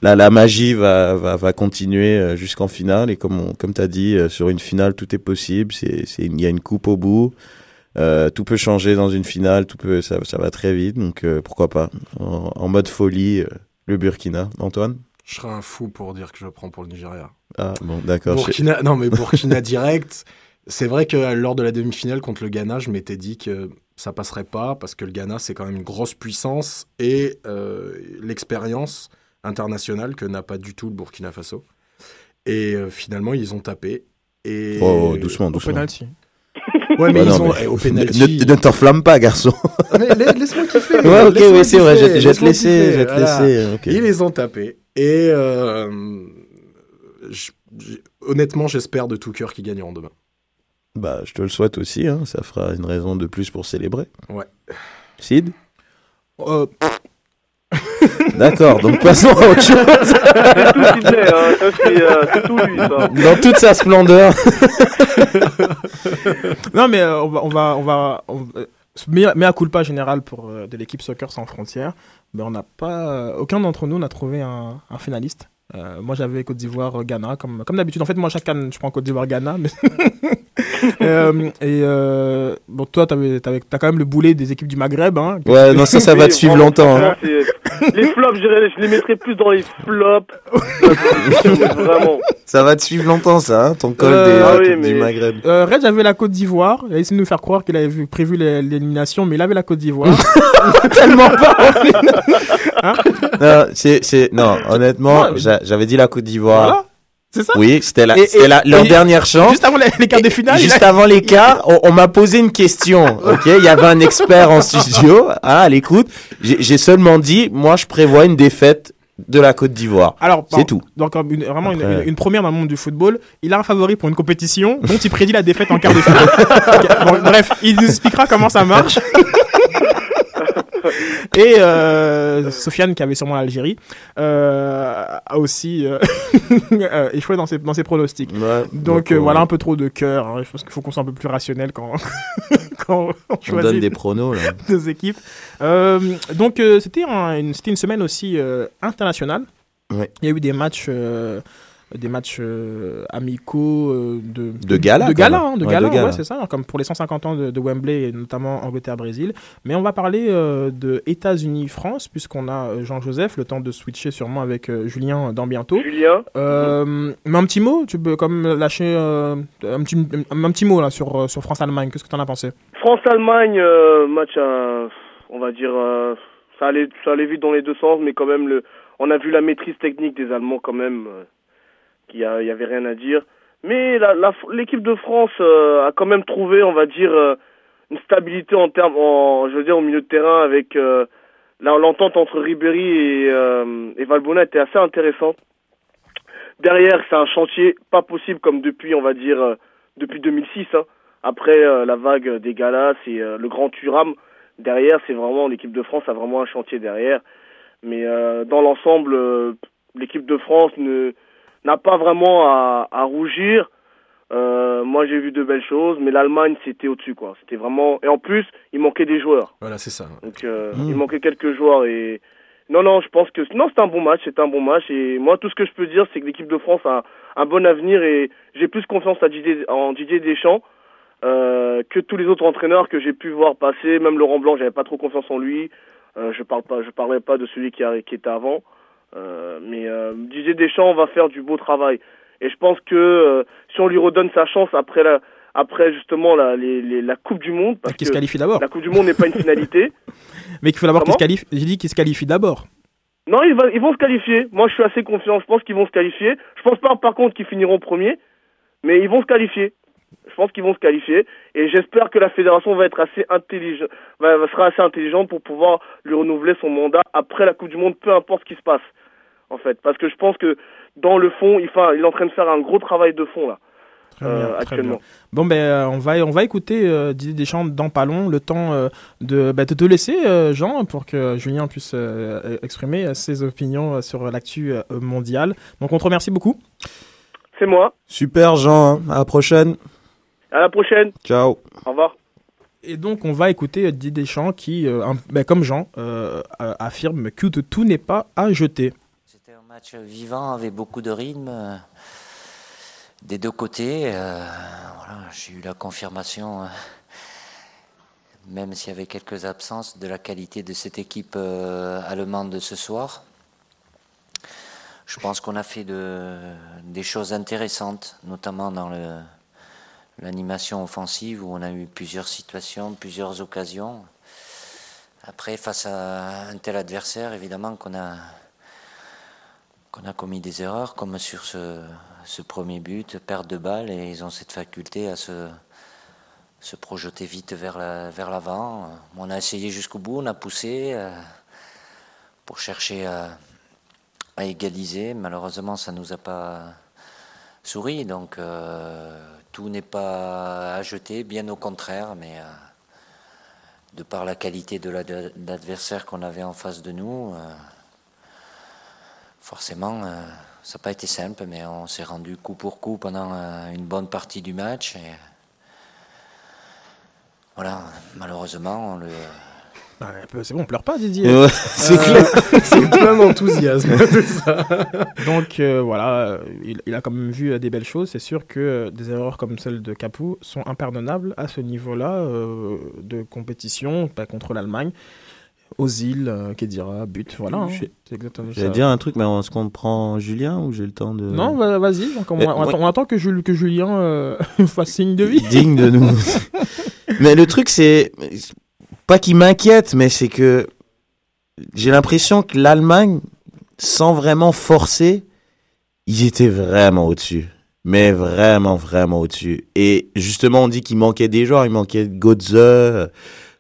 la, la magie va, va, va continuer euh, jusqu'en finale et comme on, comme t'as dit, euh, sur une finale tout est possible. Il y a une coupe au bout. Euh, tout peut changer dans une finale, tout peut, ça, ça va très vite, donc euh, pourquoi pas. En, en mode folie, euh, le Burkina. Antoine? Je serais un fou pour dire que je prends pour le Nigeria. Ah bon, d'accord. Burkina, non mais Burkina direct. C'est vrai que lors de la demi-finale contre le Ghana, je m'étais dit que ça passerait pas parce que le Ghana c'est quand même une grosse puissance et euh, l'expérience internationale que n'a pas du tout le Burkina Faso. Et euh, finalement ils ont tapé. Et Oh, doucement, doucement. penalty. Ouais mais Bah ils non, ont mais eh, au ne- penalty. Ne, ne t'enflamme pas, garçon. Laisse-moi kiffer. Ouais, ok, oui, c'est vrai, je- vais te laisser, je vais te laisser. Ils les ont tapés. Et euh, je- je- honnêtement, j'espère de tout cœur qu'ils gagneront demain. Bah, je te le souhaite aussi, hein, ça fera une raison de plus pour célébrer. Ouais. Sid Euh, D'accord, donc passons à autre chose. C'est tout hein. Ça, c'est, euh, tout lui, ça. Dans toute sa splendeur. non, mais euh, on va, on va, on va, on va- mais, mais à culpa général pour euh, de l'équipe Soccer sans frontières, mais on n'a pas, euh, aucun d'entre nous n'a trouvé un, un finaliste. Euh, moi, j'avais Côte d'Ivoire, euh, Ghana, comme, comme d'habitude. En fait, moi, chaque année, je prends Côte d'Ivoire, Ghana. Mais Euh, et euh, bon, toi, t'avais, t'avais, t'as quand même le boulet des équipes du Maghreb. Hein, que- Ouais, non, ça, ça va te suivre longtemps. hein. Les flops, je, les mettrais plus dans les flops. Vraiment. Ça va te suivre longtemps, ça, hein, ton col Euh, des, ah euh, du Maghreb. Euh, Red avait la Côte d'Ivoire. Il a essayé de nous faire croire qu'il avait vu- prévu l'é- l'élimination, mais il avait la Côte d'Ivoire. Tellement pas Hein non, c'est, c'est, non, honnêtement, j'avais dit la Côte d'Ivoire. Voilà, c'est ça. Oui, c'était, la, c'était la- leur et- dernière chance. Juste avant les, les quarts de finale. Juste avant l'écart, on, on m'a posé une question. Ok, il y avait un expert en studio. hein, à l'écoute, j'ai seulement dit, moi, je prévois une défaite de la Côte d'Ivoire. Alors, c'est tout. Donc, une- vraiment une, Après- une- une première dans le monde du football. Il a un favori pour une compétition dont il prédit la défaite en quart de finale. Bon, bref, il nous expliquera comment ça marche. Et euh, Sofiane, qui avait sûrement l'Algérie, euh, a aussi euh, échoué dans ses, dans ses pronostics. donc donc, voilà un peu trop de cœur. hein. Je pense qu'il faut qu'on soit un peu plus rationnel quand, quand on On choisit donne des pronos, là. nos équipes. Donc c'était un- une, une semaine aussi internationale. Ouais. Il y a eu des matchs, des matchs euh, amicaux euh, de, De gala, de gala, hein, de Ouais, gala, de gala. ouais, c'est ça, comme pour les 150 ans de, de Wembley et notamment Angleterre-Brésil. Mais on va parler euh, de États-Unis-France puisqu'on a Jean-Joseph, le temps de switcher sûrement avec euh, Julien dans bientôt. Julien. Euh, mais un petit mot, tu peux comme lâcher euh, un petit un, un petit mot là sur sur France-Allemagne. Qu'est-ce que tu en as pensé? France-Allemagne, euh, match, à- on va dire, euh, ça allait, ça allait vite dans les deux sens, mais quand même, le, on a vu la maîtrise technique des Allemands quand même, euh, qu'il y, a- il y avait rien à dire. Mais l'équipe de France euh, a quand même trouvé, on va dire, euh, une stabilité en termes, je veux dire, au milieu de terrain avec euh, l'entente entre Ribéry et, euh, et Valbuena était assez intéressante. Derrière, c'est un chantier pas possible comme depuis, on va dire, depuis 2006. hein. Après la vague des galas et euh, le grand Turam, derrière, c'est vraiment l'équipe de France a vraiment un chantier derrière. Mais dans l'ensemble, l'équipe de France ne n'a pas vraiment à, à rougir. Euh, moi, j'ai vu de belles choses, mais l'Allemagne, c'était au-dessus, quoi. C'était vraiment. Et en plus, il manquait des joueurs. Voilà, c'est ça. Donc, euh, Mm. il manquait quelques joueurs et non, non, je pense que non, c'est un bon match, c'est un bon match et moi, tout ce que je peux dire, c'est que l'équipe de France a un bon avenir et j'ai plus confiance à Didier, en Didier Deschamps euh, que tous les autres entraîneurs que j'ai pu voir passer. Même Laurent Blanc, j'avais pas trop confiance en lui. Euh, je parle pas, je parlerai pas de celui qui, a, qui était avant. Euh, mais euh, Didier Deschamps va faire du beau travail et je pense que euh, si on lui redonne sa chance après la après justement la, les, les- la Coupe du Monde, parce Qu'il se que qualifie d'abord. La Coupe du Monde n'est pas une finalité. Mais qu'il faut d'abord qu'il se qualifie. J'ai dit qu'il se qualifie d'abord. Non, ils, va- ils vont se qualifier. Moi, je suis assez confiant. Je pense qu'ils vont se qualifier. Je pense pas, par contre, qu'ils finiront premier, mais ils vont se qualifier. Je pense qu'ils vont se qualifier et j'espère que la fédération va être assez intelligente, sera assez intelligente pour pouvoir lui renouveler son mandat après la Coupe du Monde, peu importe ce qui se passe, en fait. Parce que je pense que dans le fond, il, fa- il est en train de faire un gros travail de fond là, Très euh, bien, très bien. Bon, ben, euh, on va, on va écouter euh, Didier Deschamps dans pas long, le temps euh, de, ben, de te laisser, euh, Jean, pour que Julien puisse euh, exprimer euh, ses opinions euh, sur l'actu euh, mondiale. Donc, on te remercie beaucoup. C'est moi. Super, Jean. hein. À la prochaine. À la prochaine. Ciao. Au revoir. Et donc, on va écouter euh, Didier Deschamps qui, euh, un- ben, comme Jean, euh, euh, affirme que tout n'est pas à jeter. Match vivant avec beaucoup de rythme euh, des deux côtés. euh, voilà, J'ai eu la confirmation, euh, même s'il y avait quelques absences, de la qualité de cette équipe allemande de ce soir. Je pense qu'on a fait de, des choses intéressantes, notamment dans l'animation offensive où on a eu plusieurs situations, plusieurs occasions. Après, face à un tel adversaire, évidemment qu'on a, qu'on a commis des erreurs, comme sur ce, premier but, perte de balle, et ils ont cette faculté à se, projeter vite vers la- vers l'avant. on a essayé jusqu'au bout, on a poussé euh, pour chercher à, égaliser. Malheureusement, ça ne nous a pas souri, donc euh, tout n'est pas à jeter, bien au contraire, mais euh, de par la qualité de l'ad- l'adversaire qu'on avait en face de nous, forcément, euh, ça n'a pas été simple, mais on s'est rendu coup pour coup pendant euh, une bonne partie du match. Et voilà, malheureusement, on le. Ouais, C'est bon, on pleure pas, Didier. Ouais, c'est clair. C'est plein d'enthousiasme, tout ça. Donc euh, voilà, euh, il, il a quand même vu euh, des belles choses. C'est sûr que euh, des erreurs comme celle de Capou sont impardonnables à ce niveau-là euh, de compétition, pas contre l'Allemagne. Aux îles, euh, Kedira, but, voilà. hein. C'est exactement ça. J'allais dire un truc, mais est-ce qu'on prend Julien ou j'ai le temps de. Non, va- vas-y. donc on, Mais on moi- attend, on attend que, Jul- que Julien euh, fasse signe de vie. digne de nous. mais le truc, c'est pas qu'il m'inquiète, mais c'est que j'ai l'impression que l'Allemagne, sans vraiment forcer, ils étaient vraiment au-dessus. Mais vraiment, vraiment au-dessus. Et justement, on dit qu'il manquait des joueurs. Il manquait Götze,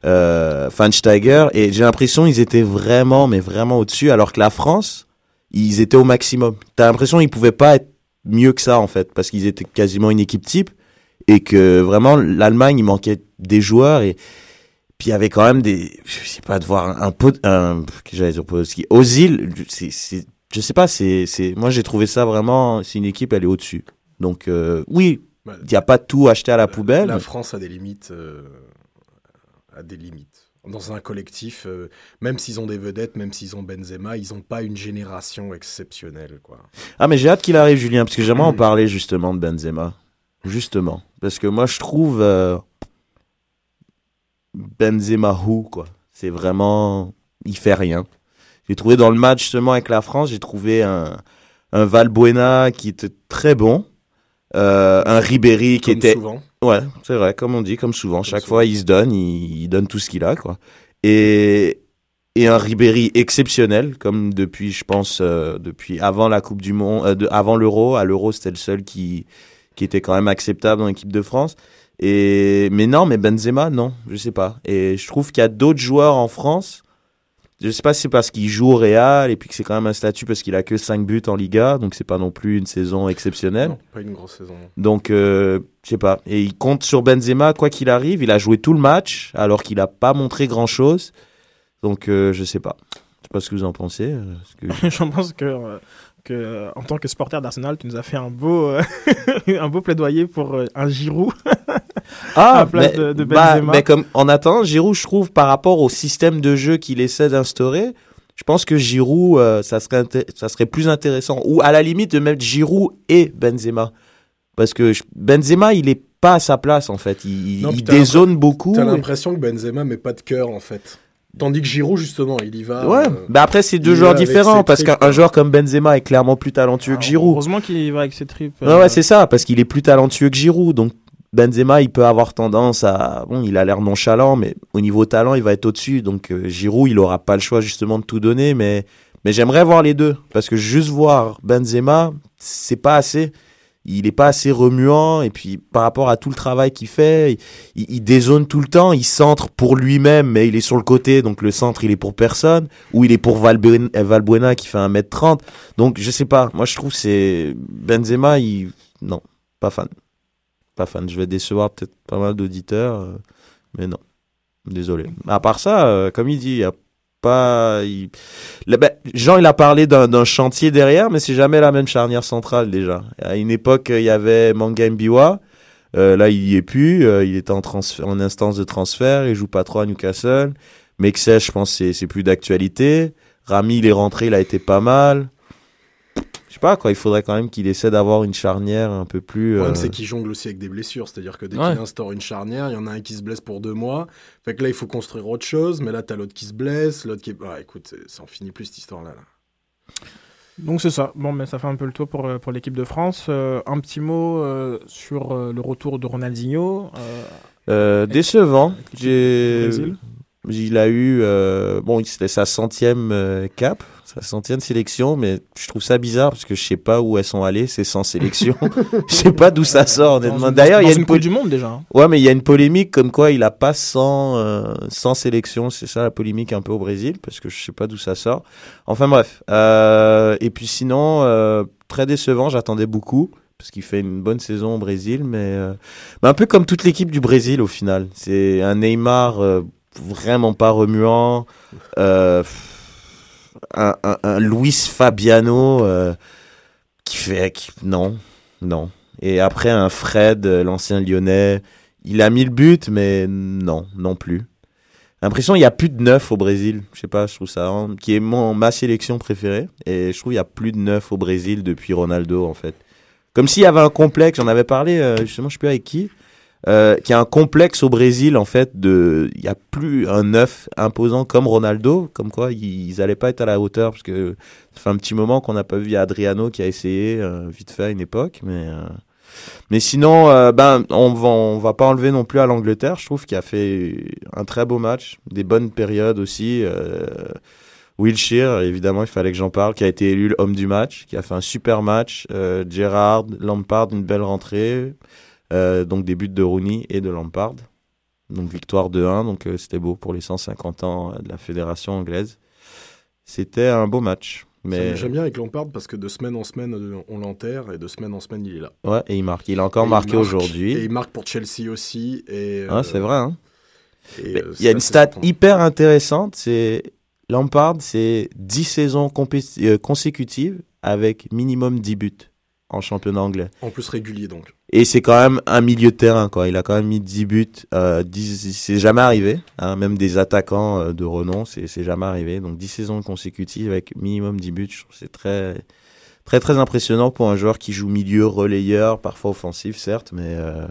euh, Schweinsteiger. Et j'ai l'impression qu'ils étaient vraiment, mais vraiment au-dessus. Alors que la France, ils étaient au maximum. T'as l'impression qu'ils pouvaient pas être mieux que ça, en fait. Parce qu'ils étaient quasiment une équipe type. Et que vraiment, l'Allemagne, il manquait des joueurs. Et Puis il y avait quand même des, je sais pas, de voir un pot, un, j'allais dire Podolski, Ozil, c'est, je sais pas, c'est, c'est, moi j'ai trouvé ça vraiment, c'est une équipe, elle est au-dessus. Donc euh, oui, Ouais. il n'y a pas tout acheté à la poubelle. La France a des limites. euh, a des limites. Dans un collectif, euh, même s'ils ont des vedettes, même s'ils ont Benzema, ils n'ont pas une génération exceptionnelle. Quoi. Ah mais j'ai hâte qu'il arrive Julien parce que j'aimerais en parler justement de Benzema. Justement parce que moi je trouve euh, Benzema who quoi. C'est vraiment il fait rien. J'ai trouvé dans le match justement avec la France, j'ai trouvé un un Valbuena qui était très bon, euh, un Ribéry qui Comme était souvent. Ouais, c'est vrai, comme on dit, comme souvent. Chaque fois, il se donne, il, il donne tout ce qu'il a, quoi. Et, et un Ribéry exceptionnel, comme depuis, je pense, euh, depuis avant la Coupe du Monde, euh, de- avant l'Euro. À l'Euro, c'était le seul qui, qui était quand même acceptable dans l'équipe de France. Et, mais non, mais Benzema, non, je sais pas. Et je trouve qu'il y a d'autres joueurs en France. Je sais pas si c'est parce qu'il joue au Real et puis que c'est quand même un statut parce qu'il a que 5 buts en Liga, donc c'est pas non plus une saison exceptionnelle. Non, pas une grosse saison. Donc, euh, je sais pas. Et il compte sur Benzema, quoi qu'il arrive. Il a joué tout le match, alors qu'il a pas montré grand chose. Donc, euh, je sais pas. Je sais pas ce que vous en pensez. euh, que- Je pense que, euh, que euh, en tant que supporter d'Arsenal, tu nous as fait un beau, euh, un beau plaidoyer pour euh, un Giroud à la place mais, de, de bah, Benzema. mais comme en attendant, Giroud, je trouve, par rapport au système de jeu qu'il essaie d'instaurer, je pense que Giroud, euh, ça, serait ça serait plus intéressant. Ou à la limite de mettre Giroud et Benzema. Parce que je- Benzema, il est pas à sa place, en fait. Il, il- Non, dézone beaucoup. T'as l'impression que Benzema met pas de cœur en fait. Tandis que Giroud, justement, il y va. Ouais, euh, bah après c'est deux y joueurs différents parce qu'un un joueur comme Benzema est clairement plus talentueux que Giroud. Heureusement qu'il va avec ses tripes. Ouais, ouais, c'est ça, parce qu'il est plus talentueux que Giroud. Donc Benzema, il peut avoir tendance à. Bon, il a l'air nonchalant, mais au niveau talent, il va être au-dessus. Donc euh, Giroud, il aura pas le choix justement de tout donner. Mais, mais j'aimerais voir les deux. Parce que juste voir Benzema, c'est pas assez. Il est pas assez remuant. Et puis par rapport à tout le travail qu'il fait, il, il dézone tout le temps. Il centre pour lui-même, mais il est sur le côté. Donc le centre, il est pour personne. Ou il est pour Valbuena, qui fait 1m30. Donc je sais pas. Moi, je trouve c'est. Benzema, il. Non, pas fan. Pas fan. Je vais décevoir peut-être pas mal d'auditeurs. euh, mais non. Désolé. À part ça, euh, comme il dit, il y a pas. ben, Jean, il a parlé d'un chantier derrière, mais c'est jamais la même charnière centrale déjà. À une époque, il y avait Manga Mbiwa. Euh, là, il y est plus. Euh, il est en, en instance de transfert. Il joue pas trop à Newcastle. Mexes, je pense, c'est plus d'actualité. Rami, il est rentré, il a été pas mal. Pas quoi. Il faudrait quand même qu'il essaie d'avoir une charnière un peu plus. Le problème, euh, c'est qu'il jongle aussi avec des blessures. C'est-à-dire que dès Ouais. qu'il instaure une charnière, il y en a un qui se blesse pour deux mois. Fait que là, il faut construire autre chose. Mais là, t'as l'autre qui se blesse. L'autre qui est. Ah, écoute, ça en finit plus cette histoire-là. là. Donc c'est ça. Bon, mais ça fait un peu le tour pour, euh, pour l'équipe de France. Euh, un petit mot euh, sur euh, le retour de Ronaldinho. euh, Euh, décevant. Il a eu, euh, bon, c'était sa centième euh, cap, sa centième sélection, mais je trouve ça bizarre parce que je sais pas où elles sont allées ces 100 sélections. je sais pas d'où ça sort honnêtement. D'ailleurs, il y a une, pol- du Monde, déjà, hein. Ouais, mais il y a une polémique comme quoi il a pas 100, euh, 100 sélections. C'est ça la polémique un peu au Brésil parce que je sais pas d'où ça sort. Enfin bref. Euh, et puis sinon, euh, très décevant. J'attendais beaucoup parce qu'il fait une bonne saison au Brésil, mais, euh, mais un peu comme toute l'équipe du Brésil au final. C'est un Neymar vraiment pas remuant, euh, un, un, Luis Fabiano euh, qui fait qui- non, non. Et après un Fred, euh, l'ancien Lyonnais, il a mis le but, mais non, non plus. L'impression il y a plus de neuf au Brésil. Je sais pas, je trouve ça hein, qui est mon ma sélection préférée et je trouve il y a plus de neuf au Brésil depuis Ronaldo en fait. Comme s'il y avait un complexe, j'en avais parlé euh, justement, je sais plus avec qui, euh, qu'il y a un complexe au Brésil en fait de, il y a plus un neuf imposant comme Ronaldo, comme quoi ils, ils allaient pas être à la hauteur parce que ça fait un petit moment qu'on n'a pas vu Adriano qui a essayé euh, vite fait à une époque, mais euh, mais sinon, euh, ben, on va, on va pas enlever non plus à l'Angleterre. Je trouve qu'il a fait un très beau match, des bonnes périodes aussi. Wilshire, évidemment, il fallait que j'en parle, qui a été élu l'homme du match, qui a fait un super match. Gerrard, Lampard, une belle rentrée. Euh, donc des buts de Rooney et de Lampard. Donc victoire de 1, donc euh, c'était beau pour les 150 ans de la fédération anglaise. C'était un beau match. Mais... J'aime bien avec Lampard parce que de semaine en semaine, euh, on l'enterre et de semaine en semaine, il est là. Ouais, et il marque. Il a encore Et marqué aujourd'hui. Et il marque pour Chelsea aussi. Et, euh, c'est vrai, hein euh, Il y a une stat hyper intéressante, c'est Lampard, c'est 10 saisons euh, consécutives avec minimum 10 buts en championnat anglais. En plus régulier donc. Et c'est quand même un milieu de terrain, quoi. Il a quand même mis 10 buts. Euh, 10, c'est jamais arrivé. hein. Même des attaquants euh, de renom, c'est c'est jamais arrivé. Donc 10 saisons consécutives avec minimum 10 buts, je trouve que c'est très, très, très impressionnant pour un joueur qui joue milieu, relayeur, parfois offensif, certes, mais. euh,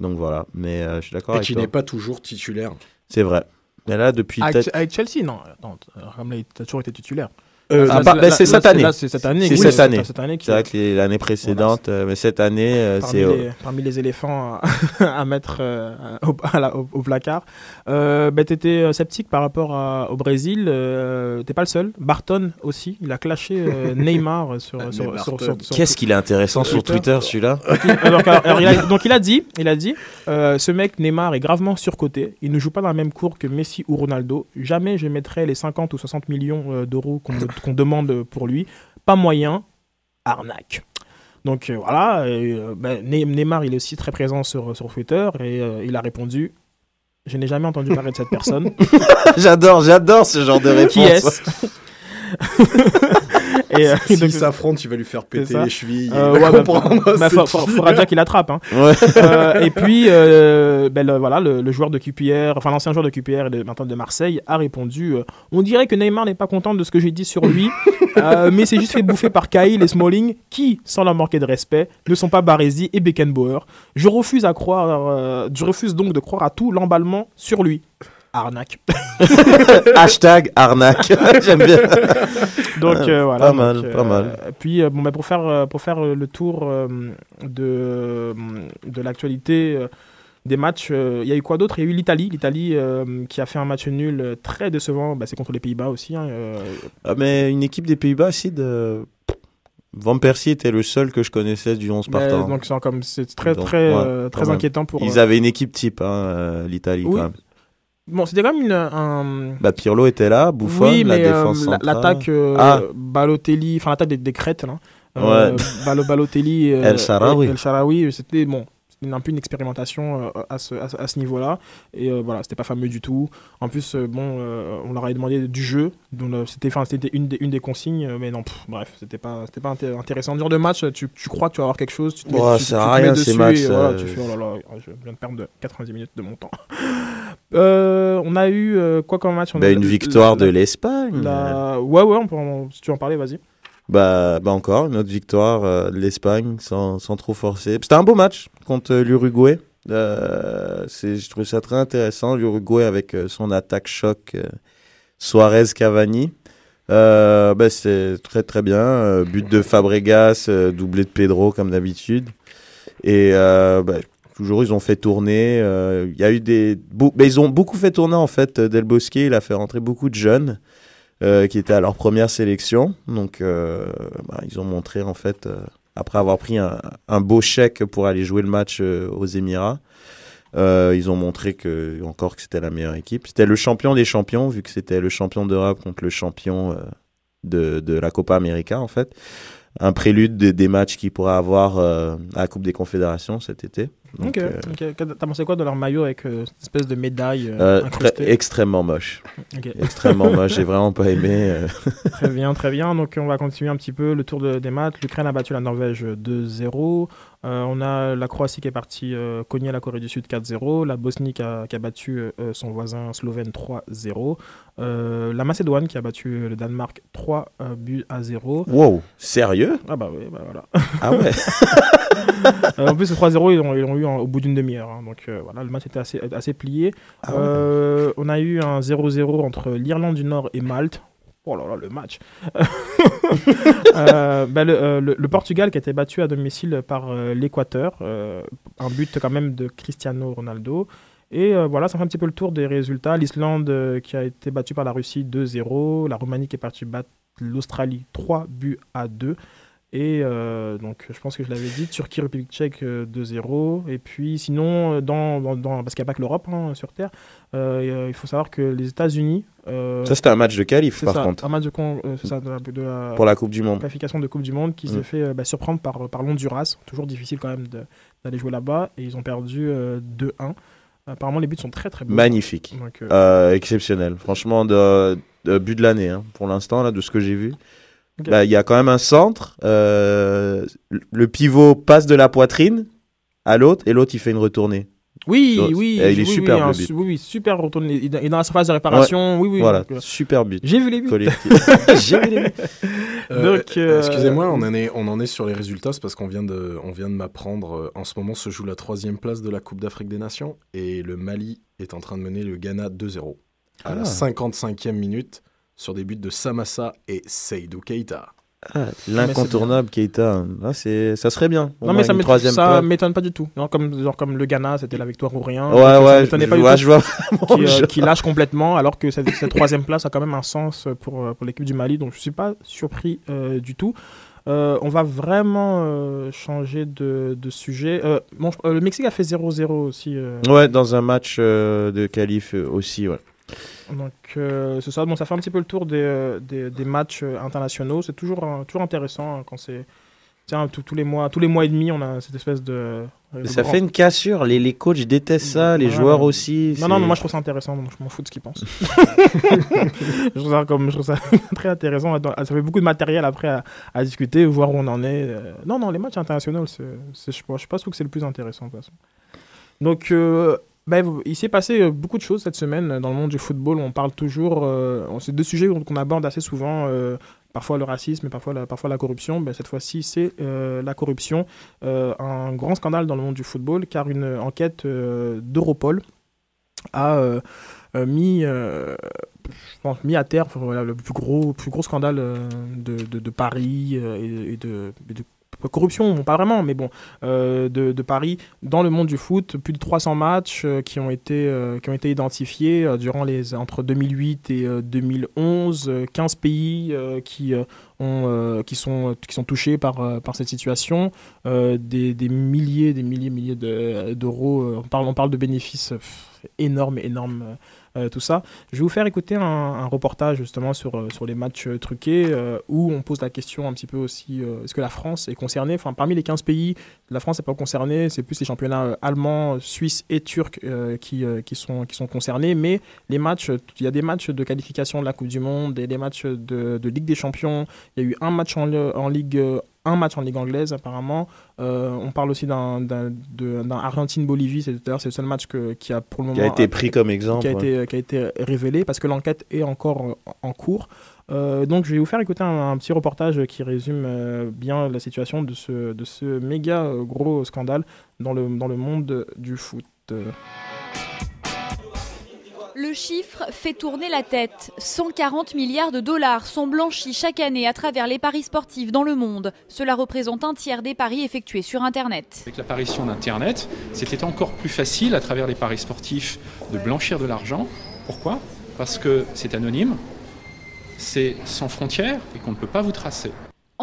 Donc voilà. Mais euh, je suis d'accord Et avec qui toi. n'est pas toujours titulaire. C'est vrai. Mais là, depuis Avec, peut-être. avec Chelsea, non. Attends, Ramley, t'as toujours été titulaire. Euh, ah, bah, c'est cette année. C'est cette année. C'est oui, cette année. C'est vrai que l'année précédente, euh, mais cette année, euh, c'est. parmi les éléphants à, à mettre euh, au, à la- au- au placard. Euh, bah, T'étais euh, sceptique par rapport à- au Brésil. euh, T'es pas le seul. Barton aussi. Il a clashé euh, Neymar sur, Mais sur, sur, sur- sur- Qu'est-ce qu'il est intéressant sur Twitter, celui-là donc il a dit, il a dit, euh, ce mec Neymar est gravement surcoté. Il ne joue pas dans la même cour que Messi ou Ronaldo. Jamais je mettrai les 50 ou 60 millions euh, d'euros qu'on me- qu'on demande pour lui. Pas moyen, arnaque. Donc euh, voilà, euh, ben, Ne- Neymar il est aussi très présent sur, sur Twitter et euh, il a répondu. Je n'ai jamais entendu parler de cette personne. J'adore, j'adore ce genre de réponse. Qui est-ce? Et, euh, S'ils donc, s'affrontent, tu vas lui faire péter les chevilles. Euh, il va ouais, bah, bah, fa- fa- faudra déjà qu'il attrape. Hein. Ouais. Euh, et puis, euh, ben, le, voilà, le, le joueur de QPR, enfin l'ancien joueur de QPR et de, maintenant de Marseille, a répondu euh, On dirait que Neymar n'est pas content de ce que j'ai dit sur lui, mais c'est juste fait bouffer par Kyle et Smalling, qui, sans leur manquer de respect, ne sont pas Baresi et Beckenbauer. Je refuse à croire, je refuse donc de croire à tout l'emballement sur lui. Arnaque. Hashtag arnaque. J'aime bien. Donc Ah, euh, voilà. Pas donc, mal, euh, pas mal. Puis euh, bon, bah, pour faire euh, pour faire euh, le tour euh, de de l'actualité euh, des matchs, euh, il y a eu quoi d'autre? Il y a eu l'Italie, l'Italie euh, qui a fait un match nul euh, très décevant. Bah, c'est contre les Pays-Bas aussi. hein, euh, Ah, mais une équipe des Pays-Bas, Sid. euh, Van Persie était le seul que je connaissais du 11 mais partant. donc c'est comme c'est très Donc, très ouais, euh, très inquiétant pour. Ils euh, avaient une équipe type, hein, euh, l'Italie, Oui. Bon, c'était quand même une, un. Bah, Pirlo était là, Buffon, oui, la mais euh, défense la- centrale. l'attaque euh, Ah. Balotelli, enfin l'attaque des, des crêtes, là. Euh, Ouais. Balo- Balotelli, euh, El Shaarawy. et- El Shaarawy, c'était bon, un peu une expérimentation euh, à ce, à ce- niveau-là. Et euh, voilà, c'était pas fameux du tout. En plus, euh, bon, on leur avait demandé du jeu, donc c'était, une des, une des consignes, mais non, pff, bref, c'était pas, c'était pas inté- intéressant. Genre de match, tu, tu crois que tu vas avoir quelque chose, tu te mets, Ouais, tu- tu te mets dessus matchs, et voilà, tu fais, oh là là, je viens de perdre de 90 minutes de mon temps. Euh, on a eu euh, quoi comme match? On Bah, a- une la- victoire de la- l'Espagne. la- Ouais, ouais, on peut en- si tu veux en parler, vas-y. Bah, bah encore, une autre victoire euh, de l'Espagne sans, sans trop forcer. C'était un beau match contre euh, l'Uruguay. Euh, je trouvais ça très intéressant, l'Uruguay avec son attaque choc Suarez-Cavani. Bah, c'est très très bien. But de Fabregas, doublé de Pedro comme d'habitude. Et bah, toujours ils ont fait tourner. Il y a eu des, bah, ils ont beaucoup fait tourner en fait. Del Bosque, il a fait rentrer beaucoup de jeunes euh, qui étaient à leur première sélection. Donc, euh, bah, ils ont montré, en fait, euh, après avoir pris un, beau chèque pour aller jouer le match aux Émirats, ils ont montré que, encore que c'était la meilleure équipe. C'était le champion des champions, vu que c'était le champion d'Europe contre le champion de la Copa América, en fait. Un prélude de- des matchs qu'ils pourraient avoir euh, à la Coupe des Confédérations cet été. Donc, ok, euh. T'as pensé quoi de leur maillot avec euh, cette espèce de médaille très- extrêmement moche. Extrêmement moche. J'ai vraiment pas aimé. Très bien, très bien. Donc on va continuer un petit peu le tour de- des matchs. L'Ukraine a battu la Norvège 2-0. Euh, on a la Croatie qui est partie euh, cogner la Corée du Sud 4-0. La Bosnie qui a, qui a battu euh, son voisin slovène 3-0. Euh, la Macédoine qui a battu le Danemark 3 euh, buts à 0. Wow, sérieux? Ah bah oui, bah voilà. Ah ouais en plus, le 3-0, ils l'ont ils eu en- au bout d'une demi-heure. hein. donc voilà, le match était assez, assez plié. Ah ouais. On a eu un 0-0 entre l'Irlande du Nord et Malte. Oh là là, le match. Euh, le, euh, le- Portugal qui a été battu à domicile par euh, l'Équateur. un but quand même de Cristiano Ronaldo. Et voilà, ça fait un petit peu le tour des résultats. L'Islande qui a été battue par la Russie 2-0. La Roumanie qui est partie battre l'Australie 3 buts à 2. Et donc, je pense que je l'avais dit, Turquie, République tchèque euh, 2-0. Et puis, sinon, dans, dans, parce qu'il n'y a pas que l'Europe hein, sur Terre, il faut savoir que les États-Unis. Euh, Ça, c'était un match de qualif, par ça, contre. Un match de, euh, c'est ça, de la- de la Pour la Coupe du Monde. qualification de Coupe du Monde qui Mm. s'est fait euh, bah, surprendre par, par l'Honduras. Toujours difficile quand même d'aller jouer là-bas. Et ils ont perdu euh, 2-1. Apparemment, les buts sont très très beaux. Magnifique. Donc, exceptionnel. Franchement, de, de but de l'année, hein, pour l'instant, de ce que j'ai vu. Bah, Il y a quand même un centre. le pivot passe de la poitrine à l'autre et l'autre, il fait une retournée. Oui, Donc, oui, et il est oui, superbe, oui, un le su- but. oui, oui, super retourné. Il est dans la surface de réparation. Ouais. Oui, oui. Voilà, donc, euh, super but. J'ai vu les buts. J'ai vu les buts. Euh, euh, Excusez-moi, on, en est, on en est sur les résultats, c'est parce qu'on vient de, on vient de m'apprendre. En ce moment se joue la troisième place de la Coupe d'Afrique des Nations et le Mali est en train de mener le Ghana 2-0 à la Ah. 55e minute sur des buts de Samassa et Seydou Keita. Ah, L'incontournable Keita, ah, c'est- ça serait bien. On Non, mais ça m'étonne- ça m'étonne pas du tout. Genre comme, genre comme le Ghana, c'était la victoire ou rien. Ouais, Donc, ça ouais, m'étonnait je- pas du ouais, tout je vois qui, euh, qui lâche complètement, alors que cette, cette troisième place a quand même un sens pour, euh, pour l'équipe du Mali. Donc je suis pas surpris euh, du tout. Euh, on va vraiment changer de, de sujet. Bon, le Mexique a fait 0-0 aussi. Ouais, dans un match de qualif aussi, ouais. Donc, euh, c'est ça. Bon, ça fait un petit peu le tour des, euh, des, des matchs euh, internationaux. C'est toujours, euh, toujours intéressant hein, quand c'est. Tiens, tous tous les mois, tous les mois et demi, on a cette espèce de. euh, Ça grand- fait une cassure. Les, les coachs détestent ça, les Ouais, joueurs ouais. aussi. Non, non, mais moi je trouve ça intéressant, donc je m'en fous de ce qu'ils pensent. je, trouve ça comme, je trouve ça très intéressant. Ça fait beaucoup de matériel après à, à discuter, voir où on en est. Non, non, les matchs internationaux, c'est, je je pense que c'est le plus intéressant de toute façon. Donc, euh, ben, il s'est passé euh, beaucoup de choses cette semaine euh, dans le monde du football. On parle toujours. euh, c'est deux sujets qu'on aborde assez souvent. euh, Parfois le racisme et parfois la, parfois la corruption. Ben, cette fois-ci, c'est la corruption. Un grand scandale dans le monde du football car une enquête d'Europol a mis, je pense, mis à terre le plus gros, plus gros scandale de, Paris et, de, de corruption, bon, pas vraiment, mais bon, euh, de, Paris dans le monde du foot. Plus de 300 matchs euh, qui, ont été, euh, qui ont été identifiés euh, durant les, entre 2008 et euh, 2011. euh, 15 pays euh, qui, euh, ont, euh, qui, sont, qui sont touchés par, euh, par cette situation. Euh, des, des milliers, des milliers, milliers de- d'euros. euh, on, parle, on parle de bénéfices euh, énormes, énormes. Euh, tout ça. Je vais vous faire écouter un, reportage justement sur, euh, sur les matchs truqués euh, où on pose la question un petit peu aussi est-ce que la France est concernée? Enfin, parmi les 15 pays, la France n'est pas concernée, c'est plus les championnats allemands, suisses et turcs qui, qui, sont, qui sont concernés. Mais les matchs, il y a des matchs de qualification de la Coupe du Monde et des matchs de, de Ligue des Champions. Il y a eu un match en, en Ligue. Un match en Ligue anglaise apparemment. Euh, on parle aussi d'un Argentine-Bolivie. C'est d'ailleurs c'est le seul match que, qui a pour le moment Qui a été pris comme exemple, Qui a, ouais. été, qui a été révélé parce que l'enquête est encore euh, en cours. Euh, donc je vais vous faire écouter un, un petit reportage qui résume euh, bien la situation de ce, de ce méga gros scandale dans le, dans le monde du foot. Le chiffre fait tourner la tête. 140 milliards de dollars sont blanchis chaque année à travers les paris sportifs dans le monde. Cela représente un tiers des paris effectués sur Internet. Avec l'apparition d'Internet, c'était encore plus facile à travers les paris sportifs de blanchir de l'argent. Pourquoi? Parce que c'est anonyme, c'est sans frontières et qu'on ne peut pas vous tracer.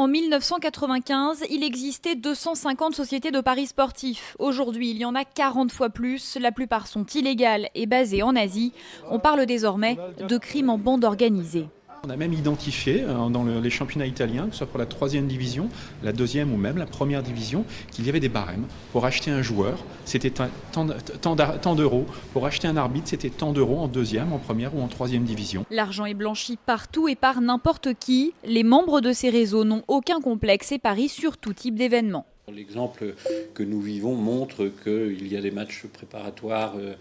En 1995, il existait 250 sociétés de paris sportifs. Aujourd'hui, il y en a 40 fois plus. La plupart sont illégales et basées en Asie. On parle désormais de crimes en bande organisée. On a même identifié euh, dans le- les championnats italiens, que ce soit pour la troisième division, la deuxième ou même la première division, qu'il y avait des barèmes. Pour acheter un joueur, c'était tant d'euros. Pour acheter un arbitre, c'était tant d'euros en deuxième, en première ou en troisième division. L'argent est blanchi partout et par n'importe qui. Les membres de ces réseaux n'ont aucun complexe et parient sur tout type d'événements. L'exemple que nous vivons montre qu'il y a des matchs préparatoires euh,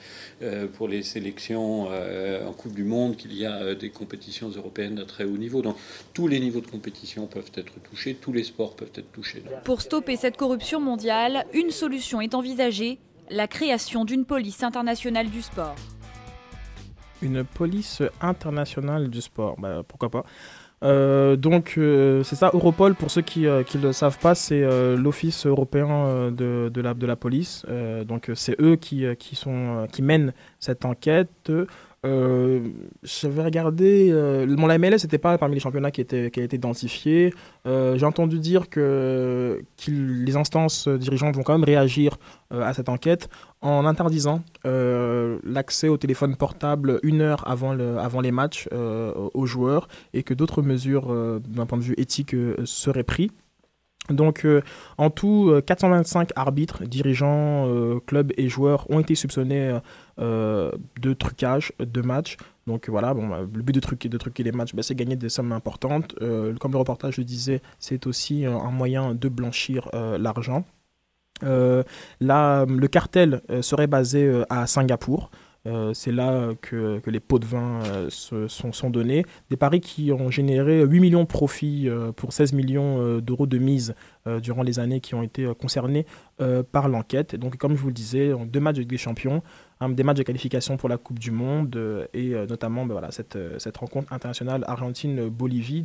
euh, pour les sélections euh, en Coupe du Monde, qu'il y a des compétitions européennes d'un très haut niveau. Donc tous les niveaux de compétition peuvent être touchés, tous les sports peuvent être touchés. Pour stopper cette corruption mondiale, une solution est envisagée, la création d'une police internationale du sport. une police internationale du sport. Bah, pourquoi pas. Euh, donc euh, c'est ça, Europol, pour ceux qui ne le savent pas, c'est euh, l'Office européen euh, de, la, police. Euh, donc euh, c'est eux euh, euh, qui mènent cette enquête. Euh, J'avais regardé, euh, bon, la MLS n'était pas parmi les championnats qui, étaient, qui a été identifié. Euh, J'ai entendu dire que les instances dirigeantes vont quand même réagir euh, à cette enquête en interdisant l'accès au téléphone portable une heure avant, le, avant les matchs aux joueurs et que d'autres mesures d'un point de vue éthique seraient prises. Donc en tout, euh, 425 arbitres, dirigeants, clubs et joueurs ont été soupçonnés de trucage de matchs. Donc voilà, bon, bah, le but de truquer, de les matchs, bah, c'est gagner des sommes importantes. Euh, comme le reportage le disait, c'est aussi euh, un moyen de blanchir euh, l'argent. Euh, le cartel euh, serait basé euh, à Singapour. Euh, c'est là que, les pots de vin euh, se sont, donnés. Des paris qui ont généré 8 millions de profits euh, pour 16 millions d'euros de mise durant les années qui ont été concernées par l'enquête. Donc, comme je vous le disais, deux matchs de Ligue des Champions, un- des matchs de qualification pour la Coupe du Monde et notamment ben, voilà, cette, cette rencontre internationale Argentine-Bolivie,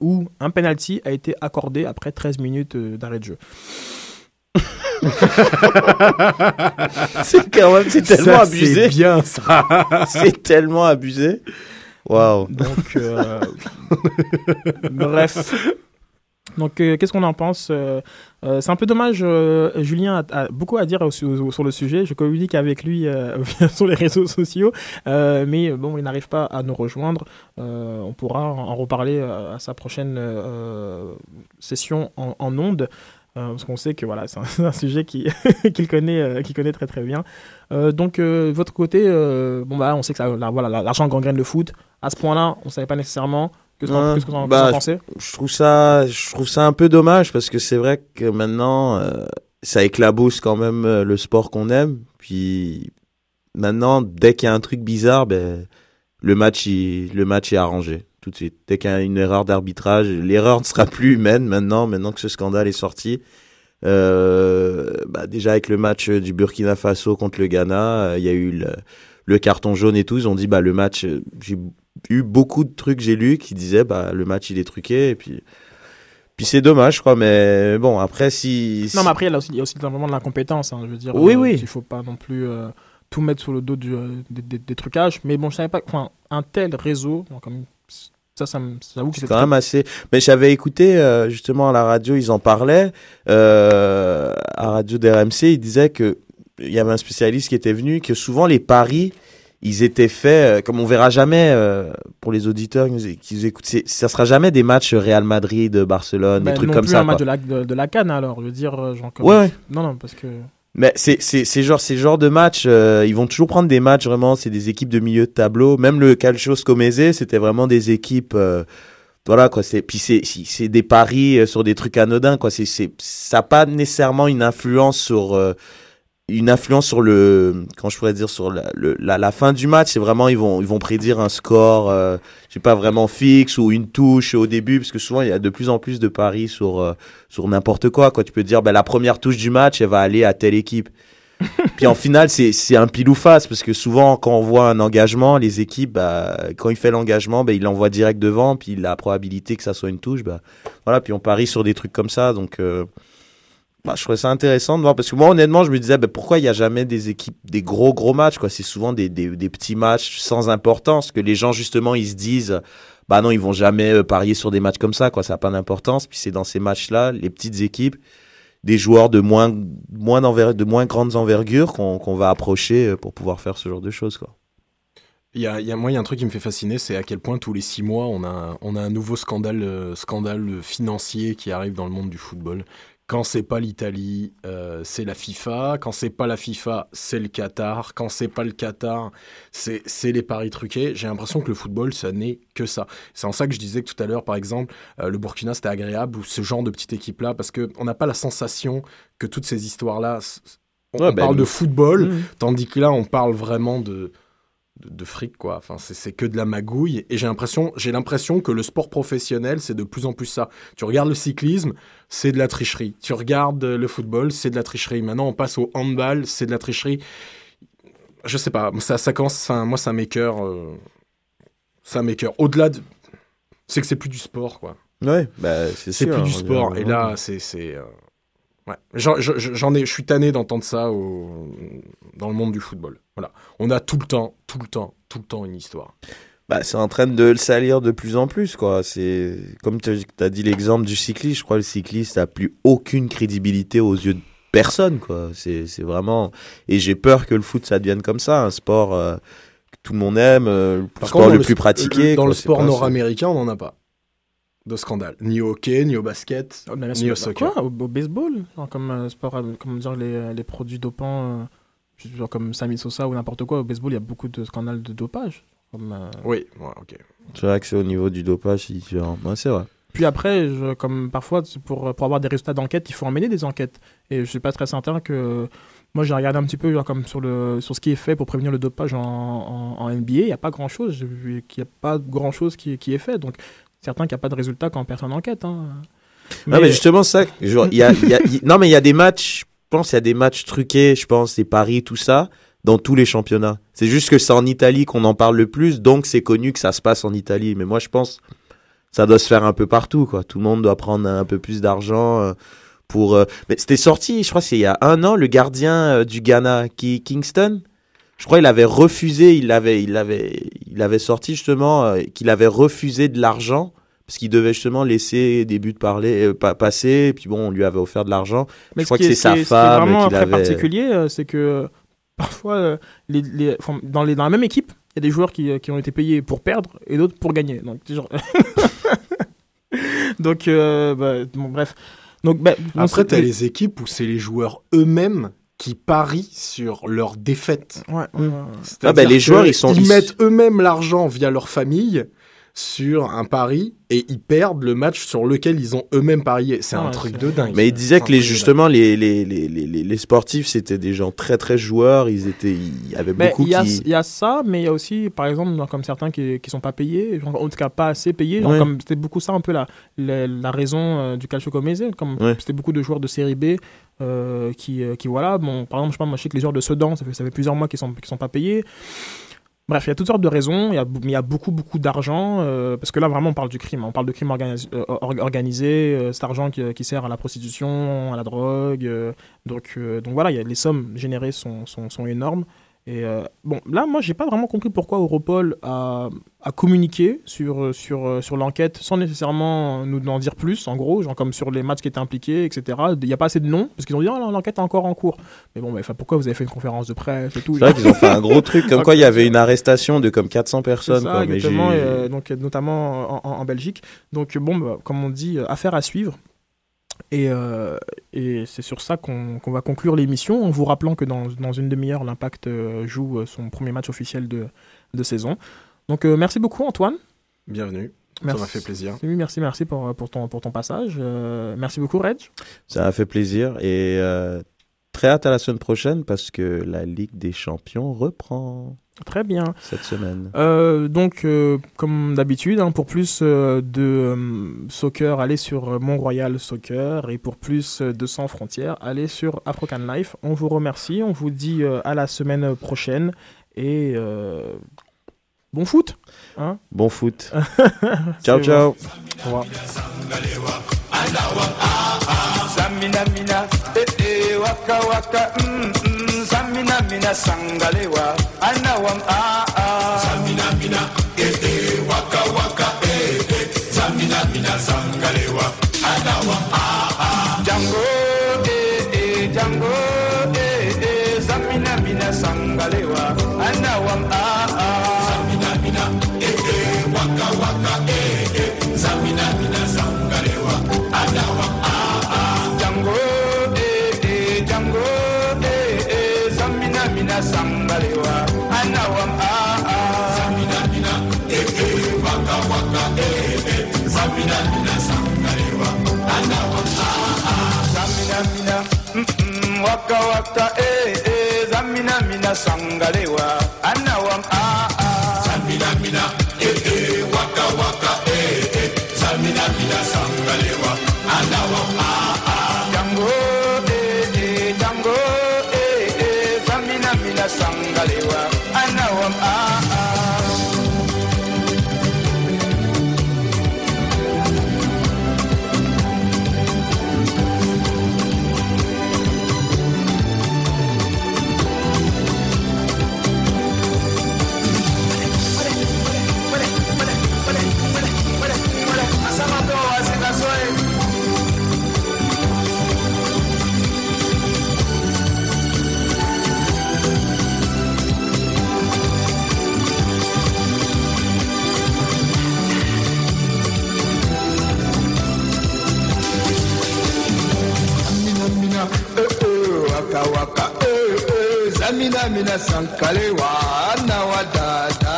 où un penalty a été accordé après 13 minutes d'arrêt de jeu. c'est quand même, c'est tellement Ça, abusé. c'est bien, ça. c'est tellement abusé. Waouh. Donc, euh, bref. Donc, euh, qu'est-ce qu'on en pense Euh, C'est un peu dommage. euh, Julien a, a beaucoup à dire au- au- sur le sujet. Je communique avec lui euh, sur les réseaux sociaux, euh, mais bon, il n'arrive pas à nous rejoindre. Euh, on pourra en, en reparler à sa prochaine euh, session en, en ondes. Euh, parce qu'on sait que voilà, c'est un, sujet qui- qu'il connaît, euh, connaît très très bien. Euh, donc, euh, votre côté, euh, bon bah, on sait que ça, là, voilà, l'argent gangrène le foot. À ce point-là, on ne savait pas nécessairement. Que vous en- Bah, pensez je, trouve ça, je trouve ça un peu dommage parce que c'est vrai que maintenant, ça éclabousse quand même le sport qu'on aime. Puis maintenant, dès qu'il y a un truc bizarre, ben, le match, il- le match est arrangé tout de suite. Dès qu'il y a une erreur d'arbitrage, l'erreur ne sera plus humaine maintenant, maintenant que ce scandale est sorti. Euh, bah, déjà avec le match du Burkina Faso contre le Ghana, euh, il y a eu le, le carton jaune et tout. Ils ont dit bah le match, euh, j'ai eu beaucoup de trucs j'ai lu qui disaient bah le match il est truqué et puis puis c'est dommage quoi. Mais bon après si, Non, mais après, il y a aussi, il y a aussi simplement de l'incompétence. hein, je veux dire, Oui, euh, oui. Il ne faut pas non plus euh, tout mettre sur le dos du, euh, des, des- des trucages. Mais bon, je savais pas. Enfin, un tel réseau, donc, comme, ça, ça j'avoue que c'est quand même assez. Mais j'avais écouté euh, justement à la radio, ils en parlaient euh, à radio d'RMC, ils disaient que il y avait un spécialiste qui était venu, que souvent les paris ils étaient faits, euh, comme on verra jamais euh, pour les auditeurs qui nous- qui nous écoutent, ça sera jamais des matchs Real Madrid, Barcelone, Ben, des trucs non comme plus ça. un match de la, de, de la Cannes, alors. Je veux dire, genre comme. Ouais, ouais. Non, non, parce que. Mais c'est c'est genre ces genres de matchs, euh, ils vont toujours prendre des matchs vraiment. C'est des équipes de milieu de tableau. Même le Calcio Scomese, c'était vraiment des équipes. euh, voilà quoi. C'est puis c'est c'est- des paris euh, sur des trucs anodins quoi. C'est c'est ça a pas nécessairement une influence sur une influence sur le quand je pourrais dire sur la, le- la, la fin du match. C'est vraiment ils vont ils vont prédire un score euh, je sais pas vraiment fixe ou une touche au début parce que souvent il y a de plus en plus de paris sur euh, sur n'importe quoi quoi. Tu peux dire ben la première touche du match elle va aller à telle équipe. Puis en finale c'est c'est un pile ou face parce que souvent quand on voit un engagement les équipes bah, quand il fait l'engagement ben il l'envoie direct devant puis la probabilité que ça soit une touche bah voilà. Puis on parie sur des trucs comme ça donc euh, bah, je trouvais ça intéressant de voir parce que moi honnêtement je me disais bah, pourquoi il n'y a jamais des équipes des gros gros matchs quoi? C'est souvent des, petits matchs sans importance que les gens justement ils se disent bah non ils vont jamais euh, parier sur des matchs comme ça quoi. Ça n'a pas d'importance. Puis c'est dans ces matchs là les petites équipes des joueurs de moins moins de moins grandes envergures qu'on va approcher euh, pour pouvoir faire ce genre de choses quoi. Il y a, moi, il y a un truc qui me fait fasciner, c'est à quel point tous les six mois, on a, on a un nouveau scandale, euh, scandale financier qui arrive dans le monde du football. Quand c'est pas l'Italie, euh, c'est la FIFA. Quand c'est pas la FIFA, c'est le Qatar. Quand c'est pas le Qatar, c'est les paris truqués. J'ai l'impression que le football, ça n'est que ça. C'est en ça que je disais que tout à l'heure, par exemple, euh, le Burkina, c'était agréable, ou ce genre de petite équipe-là, parce qu'on n'a pas la sensation que toutes ces histoires-là, on, Ouais, on ben, parle de football, Mhm. tandis que là, on parle vraiment de, de, de fric, quoi. Enfin, c'est- que de la magouille. Et j'ai l'impression, j'ai l'impression que le sport professionnel, c'est de plus en plus ça. Tu regardes le cyclisme, c'est de la tricherie. Tu regardes euh, le football, c'est de la tricherie. Maintenant, on passe au handball, c'est de la tricherie. Je sais pas, ça, ça commence, enfin, moi, ça m'écœure. euh, ça m'écœure. Au-delà de. C'est que c'est plus du sport, quoi. Ouais, bah, c'est plus du on sport. Et là, c'est. c'est, euh, Ouais. J'en, je- je- j'en ai, je suis tanné d'entendre ça au- dans le monde du football. Voilà. On a tout le temps, tout le temps, tout le temps une histoire. Bah, c'est en train de le salir de plus en plus, quoi. C'est comme tu as dit l'exemple du cycliste. Je crois que le cycliste n'a plus aucune crédibilité aux yeux de personne, quoi. C'est vraiment. Et j'ai peur que le foot ça devienne comme ça, un sport euh, que tout le monde aime, euh, le Par sport contre, le plus pratiqué. Dans quoi. le sport nord-américain, on n'en a pas. De scandale. Ni au hockey, ni au basket, Oh, mais là, ni au soccer. Quoi au, au baseball Genre Comme euh, sport, euh, comment dire, les, les produits dopants, euh, genre comme Sami Sosa ou n'importe quoi. Au baseball, il y a beaucoup de scandales de dopage. Comme, euh, Oui, ouais, ok. C'est vrai que c'est au niveau du dopage, c'est différent. Ouais, c'est vrai. Puis après, je- comme parfois, pour, pour avoir des résultats d'enquête, il faut emmener des enquêtes. Et je suis pas très certain que. Moi, j'ai regardé un petit peu genre, comme sur, le, sur ce qui est fait pour prévenir le dopage en, en, en NBA. Il n'y a pas grand chose. J'ai vu qu'il n'y a pas grand chose qui, qui est fait. Donc, certain qu'il n'y a pas de résultat quand personne enquête. Hein. Non, mais justement, ça, genre, il y a, y non, mais il y a des matchs, je pense, il y a des matchs truqués, je pense, des paris, tout ça, dans tous les championnats. C'est juste que c'est en Italie qu'on en parle le plus, donc c'est connu que ça se passe en Italie. Mais moi, je pense, ça doit se faire un peu partout, quoi. Tout le monde doit prendre un peu plus d'argent euh, pour. euh, Mais c'était sorti, je crois, c'est il y a un an, le gardien euh, du Ghana, qui Kingston. Je crois il avait refusé, il avait, il avait, il avait sorti justement euh, qu'il avait refusé de l'argent parce qu'il devait justement laisser des buts parler, euh, pa- passer. Et puis bon, on lui avait offert de l'argent. Mais je crois ce que qui est- c'est sa est- ce qui est femme vraiment très avait. particulier, euh, c'est que euh, parfois, euh, les, les- enfin, dans, les, dans la même équipe, il y a des joueurs qui, euh, qui ont été payés pour perdre et d'autres pour gagner. Donc, genre- Donc euh, bah, bon, bref. Donc, bah, bon, Après, tu as les équipes où c'est les joueurs eux-mêmes qui parient sur leur défaite. Ouais, ouais, ouais. C'est-à-dire Ah bah, les joueurs, ils sont- ils- mettent eux-mêmes l'argent via leur famille sur un pari et ils perdent le match sur lequel ils ont eux-mêmes parié. C'est un Ouais, truc de dingue. Mais il disait un que les, justement, les, les, les, les, les- les sportifs, c'était des gens très très joueurs. Ils étaient, il y avait Mais beaucoup il y, a, qui. il y a ça, mais il y a aussi, par exemple, comme certains qui qui sont pas payés, genre, en tout cas pas assez payés. genre Ouais. comme C'était beaucoup ça un peu la, la, la raison euh, du calcio. Comme Ouais. c'était beaucoup de joueurs de série B euh, qui, euh, qui, voilà, bon, par exemple, je sais pas, moi je sais que les joueurs de Sedan, ça fait, ça fait plusieurs mois qu'ils sont, qu'ils sont pas payés. Bref, il y a toutes sortes de raisons, il y a, il y a beaucoup, beaucoup d'argent, euh, parce que là, vraiment, on parle du crime. hein. On parle de crime euh, or- organisé, euh, cet argent qui, sert à la prostitution, à la drogue. donc, voilà, les sommes générées sont énormes. Et euh, bon, là, moi, j'ai pas vraiment compris pourquoi Europol a, a communiqué sur, sur, euh, sur l'enquête sans nécessairement nous en dire plus, en gros, genre comme sur les matchs qui étaient impliqués, etc. Il n'y a pas assez de noms, parce qu'ils ont dit, oh, l'enquête est encore en cours. Mais bon, mais, enfin, pourquoi vous avez fait une conférence de presse et tout? C'est vrai qu'ils ont fait un gros truc, comme quoi il y avait une arrestation de comme 400 C'est personnes. ça, quoi, mais et, euh, donc, euh, notamment en, en- en Belgique. Donc, bon, bah, comme on dit, euh, affaire à suivre. Et, euh, et c'est sur ça qu'on va conclure l'émission, en vous rappelant que dans, dans une demi-heure, l'Impact euh, joue euh, son premier match officiel de, de saison. Donc, euh, merci beaucoup, Antoine. Bienvenue. Merci. Ça m'a fait plaisir. Oui, merci, merci pour, pour, ton, pour ton passage. Euh, merci beaucoup, Reg. Ça a fait plaisir et euh, très hâte à la semaine prochaine parce que la Ligue des Champions reprend Très bien. cette semaine. Euh, donc, euh, comme d'habitude, hein, pour plus euh, de euh, soccer, allez sur Mont-Royal Soccer. Et pour plus euh, de Sans Frontières, allez sur African Life. On vous remercie. On vous dit euh, à la semaine prochaine. Et euh, bon foot. Hein Bon foot. Ciao, bon. ciao. Au revoir. Mina sangalewa, anawam ah ah. Zamina mina, eh eh, waka waka, eh eh, zamina mina sangalewa, anawam ah ah. Waka waka eh eh, zamina mina sangalewa. kalewa nawa dada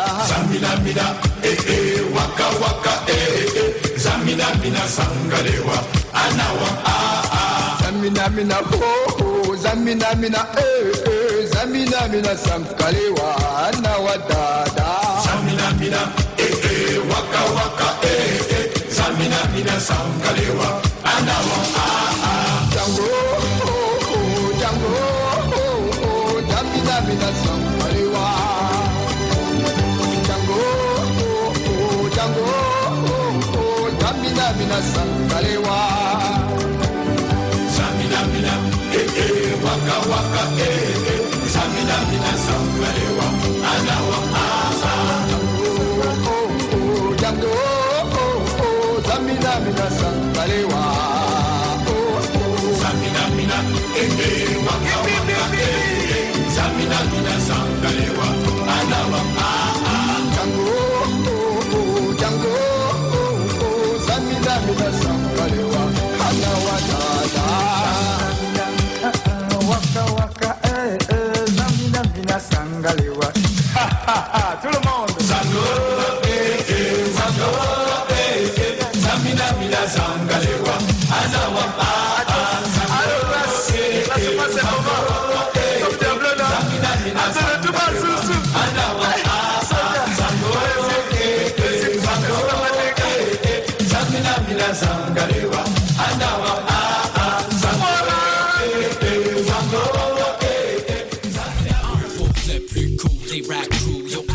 eh. ee waka waka eh, eh, Zamina mina, sangalewa anawa aa ah, ah. zaminamina Zamina mina, oh, oh. ee zaminamina sankalewa nawa dada eh. ee waka waka ee zaminamina sangalewa mina sankalewa Zamina mina eh eh waka waka eh eh. Zamina mina sangalewa Tout le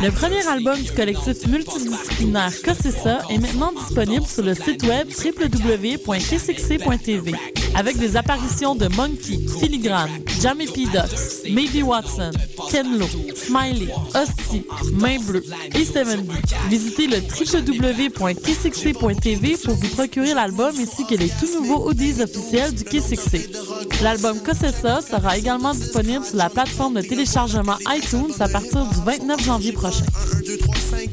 Le premier album du collectif multidisciplinaire Cossessa est maintenant disponible sur le site web www.kcxc.tv avec des apparitions de Monkey, Filigrane, Jamie P. Ducks, Maybe Watson, Ken Lo, Smiley, Hostie, Main Bleue et 70. Visitez le www.kcxc.tv pour vous procurer l'album ainsi que les tout nouveaux audios officiels du KCXC. L'album Cossessa sera également disponible sur la plateforme de téléchargement iTunes à partir du 29 janvier prochain.